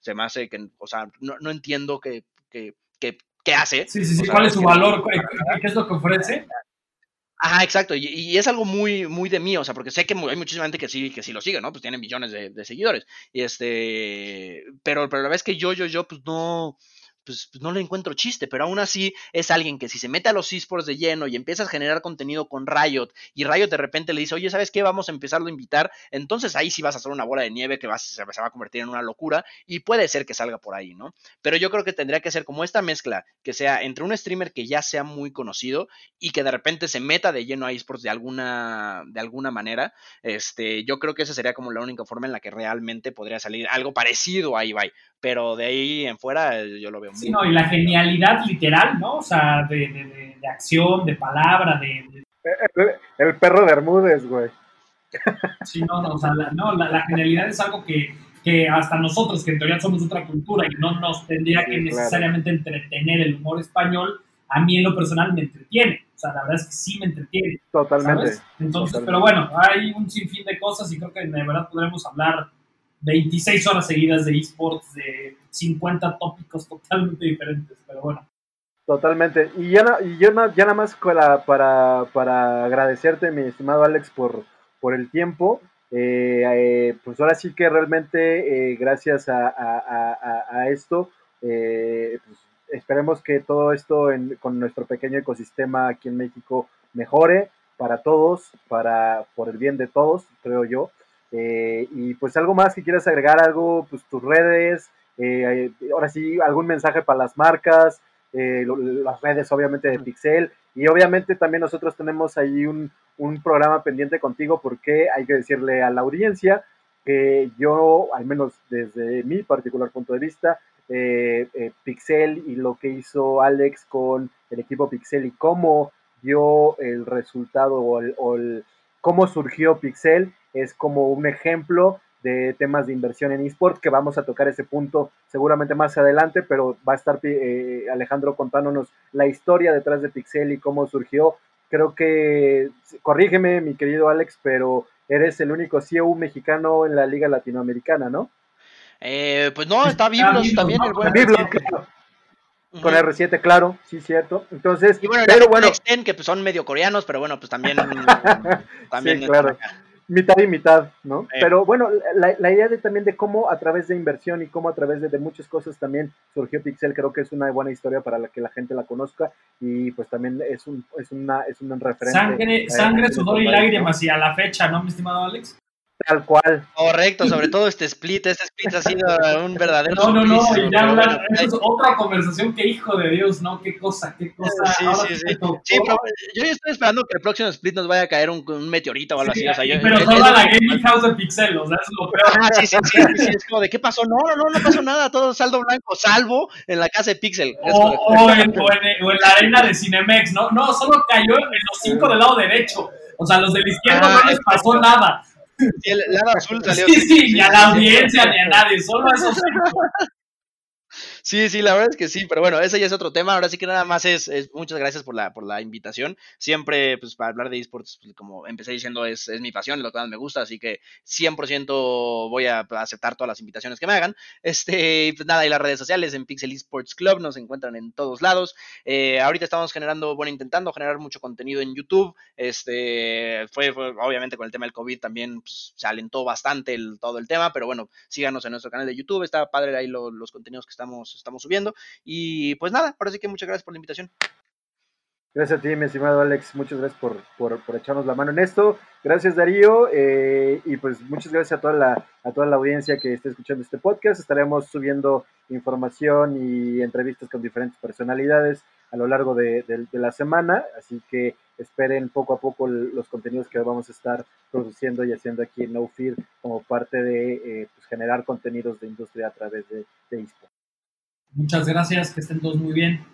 se me hace que, o sea, no, no entiendo que, que, que, hace.
Sí, sí, sí, ¿cuál es su valor? ¿Qué es lo que ofrece?
Ajá, exacto, y, es algo muy, muy de mí, o sea, porque sé que hay muchísima gente que sí, que sí lo sigue, ¿no? Pues tienen millones de, seguidores. Y este, pero, pero la vez que yo, yo, yo, pues no, pues, pues, no le encuentro chiste, pero aún así es alguien que si se mete a los esports de lleno y empieza a generar contenido con Riot y Riot de repente le dice, oye, ¿sabes qué? Vamos a empezarlo a invitar, entonces ahí sí vas a hacer una bola de nieve que va, se, va a convertir en una locura y puede ser que salga por ahí, ¿no? Pero yo creo que tendría que ser como esta mezcla, que sea entre un streamer que ya sea muy conocido y que de repente se meta de lleno a esports de alguna, de alguna manera, este, yo creo que esa sería como la única forma en la que realmente podría salir algo parecido a Ibai, pero de ahí en fuera eh, yo lo veo
Sí, no, y la genialidad literal, ¿no? O sea, de, acción, de palabra, de...
El, perro de Bermúdez, güey.
Sí, no, no, o sea, la, no, la, genialidad es algo que, que, hasta nosotros, que en teoría somos otra cultura y no nos tendría que necesariamente entretener el humor español, a mí en lo personal me entretiene. O sea, la verdad es que sí me entretiene.
Totalmente.
Entonces, pero bueno, hay un sinfín de cosas y creo que de verdad podremos hablar 26 horas seguidas de esports, de 50 tópicos totalmente diferentes, pero bueno.
Totalmente. Y ya, y yo ya nada más para, para, para, agradecerte, mi estimado Alex, por, por el tiempo. Eh, eh, pues ahora sí que realmente eh, gracias a, a, a esto, pues esperemos que todo esto en, con nuestro pequeño ecosistema aquí en México mejore para todos, para por el bien de todos, creo yo. Eh, y pues algo más que quieras agregar, algo, pues tus redes, eh, ahora sí, algún mensaje para las marcas, eh, las redes obviamente de Pixel. Y obviamente también nosotros tenemos ahí un, un, programa pendiente contigo porque hay que decirle a la audiencia que yo, al menos desde mi particular punto de vista, Pixel y lo que hizo Alex con el equipo Pixel y cómo dio el resultado o, o el, cómo surgió Pixel es como un ejemplo de temas de inversión en esports, que vamos a tocar ese punto seguramente más adelante, pero va a estar eh, Alejandro contándonos la historia detrás de Pixel y cómo surgió. Creo que, corrígeme mi querido Alex, pero eres el único CEO mexicano en la Liga Latinoamericana, ¿no?
Eh, pues no, está Biblos también. El buen
Con R7, claro, sí, cierto. Entonces,
y bueno, pero bueno. que pues son medio coreanos, pero bueno, pues también.
también sí, claro mitad y mitad, ¿no? Eh. Pero bueno, la, la, idea de, también de cómo a través de inversión y cómo a través de, muchas cosas también surgió Pixel, creo que es una buena historia para la que la gente la conozca y pues también es un, es una, es un referente.
Sangre, sangre sudor y lágrimas y a la fecha, ¿no, mi estimado Alex?
Tal cual.
Correcto, sobre todo este split. Este split ha sido un verdadero.
No, no, no, y ya hablar, eso es otra conversación que hijo de Dios, ¿no? Qué cosa, qué cosa.
Sí, sí, sí. sí yo estoy esperando que el próximo split nos vaya a caer un, un meteorito o algo así. O sea, yo,
pero toda la Gaming House de Pixel, o sea, es lo peor.
Ah, sí, sí, sí, sí, Es como de qué pasó. No, no, no, no pasó nada. Todo saldo blanco, salvo en la casa de Pixel.
O, o, en, o, en, o en la arena de Cinemex, ¿no? No, solo cayó en los cinco del lado derecho. O sea, los de la izquierda ah, no les pasó nada.
El lado azul salió.
Sí, sí, ni a la audiencia ni a nadie, solo a esos
Sí, sí, la verdad es que sí, pero bueno, ese ya es otro tema. Ahora sí que nada más es, muchas gracias por la, por la invitación. Siempre, pues, para hablar de esports, pues, como empecé diciendo, es, es, mi pasión, lo que más me gusta, así que 100% voy a aceptar todas las invitaciones que me hagan. Este, pues nada, y las redes sociales en Pixel Esports Club nos encuentran en todos lados. Eh, ahorita estamos generando, bueno, intentando generar mucho contenido en YouTube. Este, fue, obviamente con el tema del COVID también pues, se alentó bastante el, todo el tema, pero bueno, síganos en nuestro canal de YouTube, está padre ahí los contenidos que estamos estamos subiendo. Y pues nada, ahora sí que muchas gracias por la invitación.
Gracias a ti, mi estimado Alex. Muchas gracias por, por, por echarnos la mano en esto. Gracias, Darío. Eh, y pues muchas gracias a toda, la, a toda la audiencia que esté escuchando este podcast. Estaremos subiendo información y entrevistas con diferentes personalidades a lo largo de, de la semana. Así que esperen poco a poco los contenidos que vamos a estar produciendo y haciendo aquí en No Fear como parte de eh, pues, generar contenidos de industria a través de, de
Muchas gracias, que estén todos muy bien.